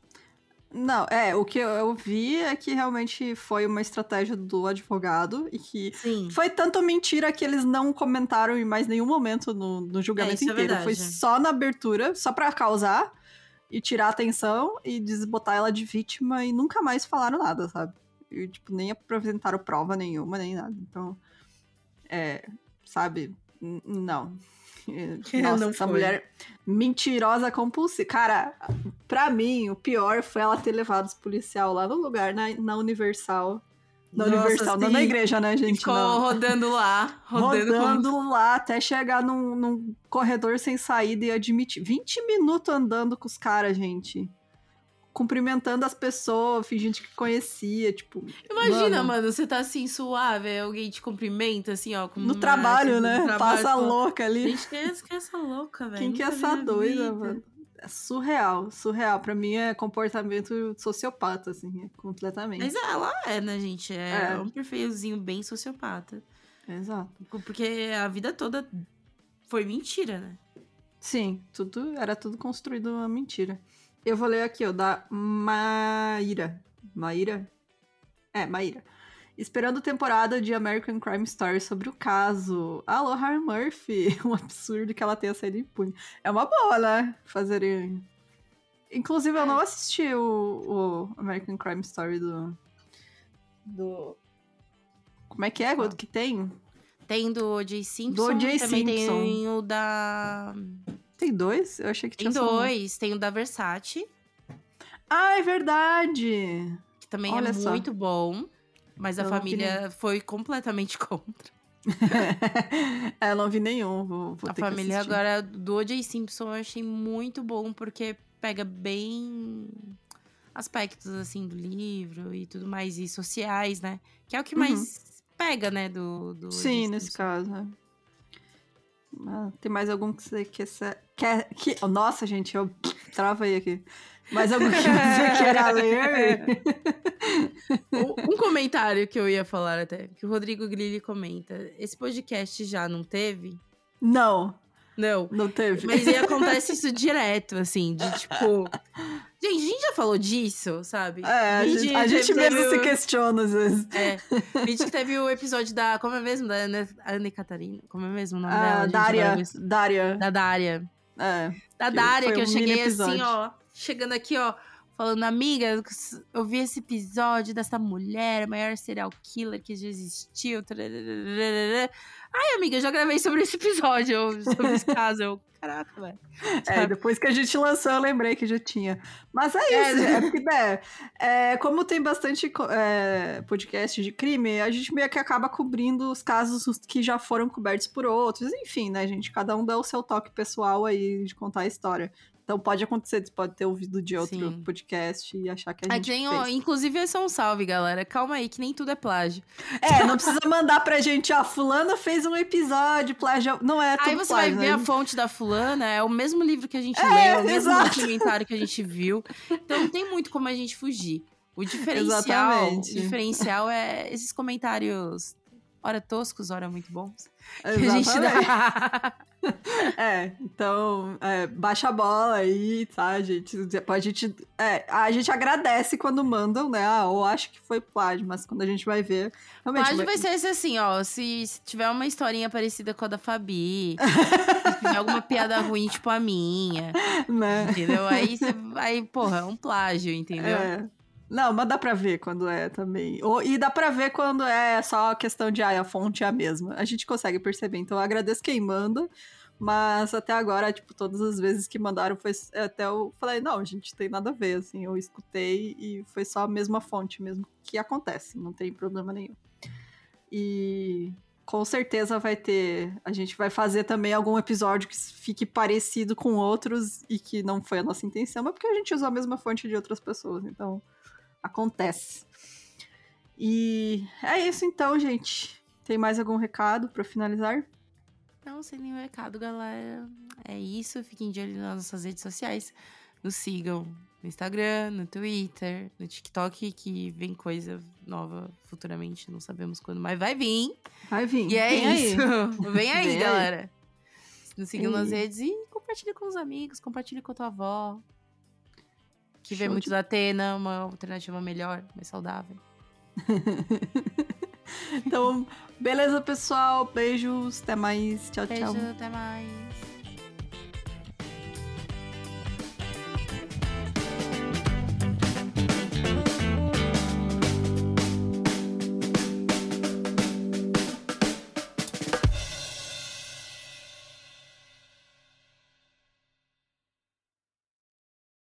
[SPEAKER 1] Não, é, o que eu vi é que realmente foi uma estratégia do advogado e que
[SPEAKER 2] Sim.
[SPEAKER 1] foi tanto mentira que eles não comentaram em mais nenhum momento no, no julgamento
[SPEAKER 2] é
[SPEAKER 1] inteiro. foi
[SPEAKER 2] verdade.
[SPEAKER 1] só na abertura, só pra causar e tirar atenção e desbotar ela de vítima e nunca mais falaram nada, sabe? E, tipo, nem apresentaram prova nenhuma, nem nada. Então, é, sabe? N- Não. Nossa,
[SPEAKER 2] Não
[SPEAKER 1] essa
[SPEAKER 2] foi.
[SPEAKER 1] mulher mentirosa compulsiva. Cara, pra mim, o pior foi ela ter levado os policial lá no lugar, na, na Universal. Na
[SPEAKER 2] Nossa,
[SPEAKER 1] Universal, não na igreja, né, gente?
[SPEAKER 2] ficou
[SPEAKER 1] Não.
[SPEAKER 2] rodando lá. Rodando,
[SPEAKER 1] Rodando,
[SPEAKER 2] com-
[SPEAKER 1] lá até chegar num, num corredor sem saída e admitir. 20 minutos andando com os caras, gente. Cumprimentando as pessoas, fingindo que conhecia, tipo.
[SPEAKER 2] Imagina,
[SPEAKER 1] mano,
[SPEAKER 2] mano, você tá assim, suave, alguém te cumprimenta, assim, ó.
[SPEAKER 1] No trabalho,
[SPEAKER 2] no
[SPEAKER 1] né?
[SPEAKER 2] trabalho,
[SPEAKER 1] Passa louca ali.
[SPEAKER 2] Gente, quem é, quem é essa louca, velho?
[SPEAKER 1] Quem que é essa doida,
[SPEAKER 2] vida.
[SPEAKER 1] mano? É surreal, surreal. Pra mim é comportamento sociopata, assim, completamente.
[SPEAKER 2] Mas ela é, né, gente? É,
[SPEAKER 1] É.
[SPEAKER 2] um perfilzinho bem sociopata.
[SPEAKER 1] Exato.
[SPEAKER 2] Porque a vida toda foi mentira, né?
[SPEAKER 1] Sim, tudo era tudo construído uma mentira. Eu vou ler aqui, ó, da Maíra. Maíra? É, Maíra. Esperando temporada de American Crime Story sobre o caso. Alô, Harry Murphy. Um absurdo que ela tenha saído impune. É uma boa, né? Fazerem. Inclusive, eu não assisti o, o American Crime Story do. Do. Como é que é? O que tem?
[SPEAKER 2] Tem do O.J. Simpson.
[SPEAKER 1] Do O.J.
[SPEAKER 2] também tem
[SPEAKER 1] Simpson.
[SPEAKER 2] o da...
[SPEAKER 1] Tem dois? Eu achei que
[SPEAKER 2] Tem
[SPEAKER 1] tinha só um.
[SPEAKER 2] dois. Tem o da Versace,
[SPEAKER 1] Ah, é verdade!
[SPEAKER 2] que também
[SPEAKER 1] Olha
[SPEAKER 2] é
[SPEAKER 1] só.
[SPEAKER 2] muito bom. Mas a
[SPEAKER 1] Eu vi
[SPEAKER 2] família foi completamente contra.
[SPEAKER 1] é, eu não vi nenhum. Vou, vou
[SPEAKER 2] a família agora do O.J. Simpson eu achei muito bom, porque pega bem aspectos, assim, do livro e tudo mais, e sociais, né? Que é o que
[SPEAKER 1] Uhum.
[SPEAKER 2] mais pega, né, do, do.
[SPEAKER 1] Sim, nesse caso. Ah, tem mais algum que você quer, sa- quer que Nossa, gente, eu travei aqui. Mais algum que você queira ler?
[SPEAKER 2] Um comentário que eu ia falar até, que o Rodrigo Grilli comenta. Esse podcast já não teve?
[SPEAKER 1] Não,
[SPEAKER 2] Não.
[SPEAKER 1] não teve.
[SPEAKER 2] Mas acontece isso direto, assim, de tipo. Gente, a gente já falou disso, sabe?
[SPEAKER 1] É, a gente, a gente mesmo
[SPEAKER 2] teve
[SPEAKER 1] se
[SPEAKER 2] o-
[SPEAKER 1] questiona às vezes.
[SPEAKER 2] É. Vídeo que teve o episódio da. Como é mesmo? Da Ana, Ana Catarina? Como é mesmo o nome dela?
[SPEAKER 1] Ah,
[SPEAKER 2] gente?
[SPEAKER 1] Dária, Dária.
[SPEAKER 2] Da Dária.
[SPEAKER 1] É.
[SPEAKER 2] Da
[SPEAKER 1] Que
[SPEAKER 2] Dária,
[SPEAKER 1] foi
[SPEAKER 2] que eu
[SPEAKER 1] um
[SPEAKER 2] cheguei assim, ó. Chegando aqui, ó. Falando, amiga, eu vi esse episódio dessa mulher, a maior serial killer que já existiu. Ai, amiga, eu já gravei sobre esse episódio, sobre esse caso. Eu, caraca, velho.
[SPEAKER 1] É, depois que a gente lançou, eu lembrei que já tinha. Mas é
[SPEAKER 2] É,
[SPEAKER 1] isso,
[SPEAKER 2] né?
[SPEAKER 1] é porque, né, é, como tem bastante é, podcast de crime, a gente meio que acaba cobrindo os casos que já foram cobertos por outros. Enfim, né, gente? Cada um dá o seu toque pessoal aí de contar a história. Então pode acontecer, você pode ter ouvido de outro
[SPEAKER 2] Sim.
[SPEAKER 1] podcast e achar que a
[SPEAKER 2] Aí
[SPEAKER 1] gente fez.
[SPEAKER 2] inclusive, é só um salve, galera. Calma aí, que nem tudo é plágio.
[SPEAKER 1] É, não precisa mandar pra gente, ó, fulano fez um episódio, plágio. Não é tudo
[SPEAKER 2] Aí você
[SPEAKER 1] plágio,
[SPEAKER 2] vai ver
[SPEAKER 1] né?
[SPEAKER 2] a fonte da fulana, é o mesmo livro que a gente
[SPEAKER 1] É,
[SPEAKER 2] leu, é o mesmo
[SPEAKER 1] exato.
[SPEAKER 2] documentário que a gente viu. Então não tem muito como a gente fugir. O diferencial, o diferencial é esses comentários, ora toscos, ora muito bons, que a gente
[SPEAKER 1] Exatamente.
[SPEAKER 2] dá.
[SPEAKER 1] É, então, é, baixa a bola aí, tá, gente? Depois a gente. É, a gente agradece quando mandam, né? Ah, ou acho que foi plágio, mas quando a gente vai ver. Realmente,
[SPEAKER 2] Plágio vai ser assim, ó. Se, se tiver uma historinha parecida com a da Fabi, se tiver alguma piada ruim, tipo a minha,
[SPEAKER 1] né?
[SPEAKER 2] entendeu? Aí você vai, porra, é um plágio, entendeu?
[SPEAKER 1] É. Não, mas dá pra ver quando é também. Ou, e dá pra ver quando é só questão de, ah, a fonte é a mesma. A gente consegue perceber. Então eu agradeço quem manda. Mas até agora, tipo, todas as vezes que mandaram, foi até eu falei, não, gente, tem nada a ver, assim, eu escutei e foi só a mesma fonte mesmo que acontece, não tem problema nenhum. E com certeza vai ter, a gente vai fazer também algum episódio que fique parecido com outros e que não foi a nossa intenção, mas porque a gente usou a mesma fonte de outras pessoas, então acontece. E é isso então, gente. Tem mais algum recado para finalizar?
[SPEAKER 2] Não, sem nenhum recado, galera. É isso. Fiquem de olho nas nossas redes sociais. Nos sigam no Instagram, no Twitter, no TikTok, que vem coisa nova futuramente. Não sabemos quando, mas vai vir.
[SPEAKER 1] Vai vir.
[SPEAKER 2] E é
[SPEAKER 1] Vem aí.
[SPEAKER 2] isso. Vem aí,
[SPEAKER 1] Vem aí.
[SPEAKER 2] galera. Nos sigam nas
[SPEAKER 1] Aí.
[SPEAKER 2] redes e compartilhe com os amigos, compartilhe com a tua avó. Que vê muito
[SPEAKER 1] de-
[SPEAKER 2] da Atena, uma alternativa melhor, mais saudável.
[SPEAKER 1] Então, beleza, pessoal. Beijos. Até mais. Tchau,
[SPEAKER 2] Beijo,
[SPEAKER 1] tchau.
[SPEAKER 2] até mais.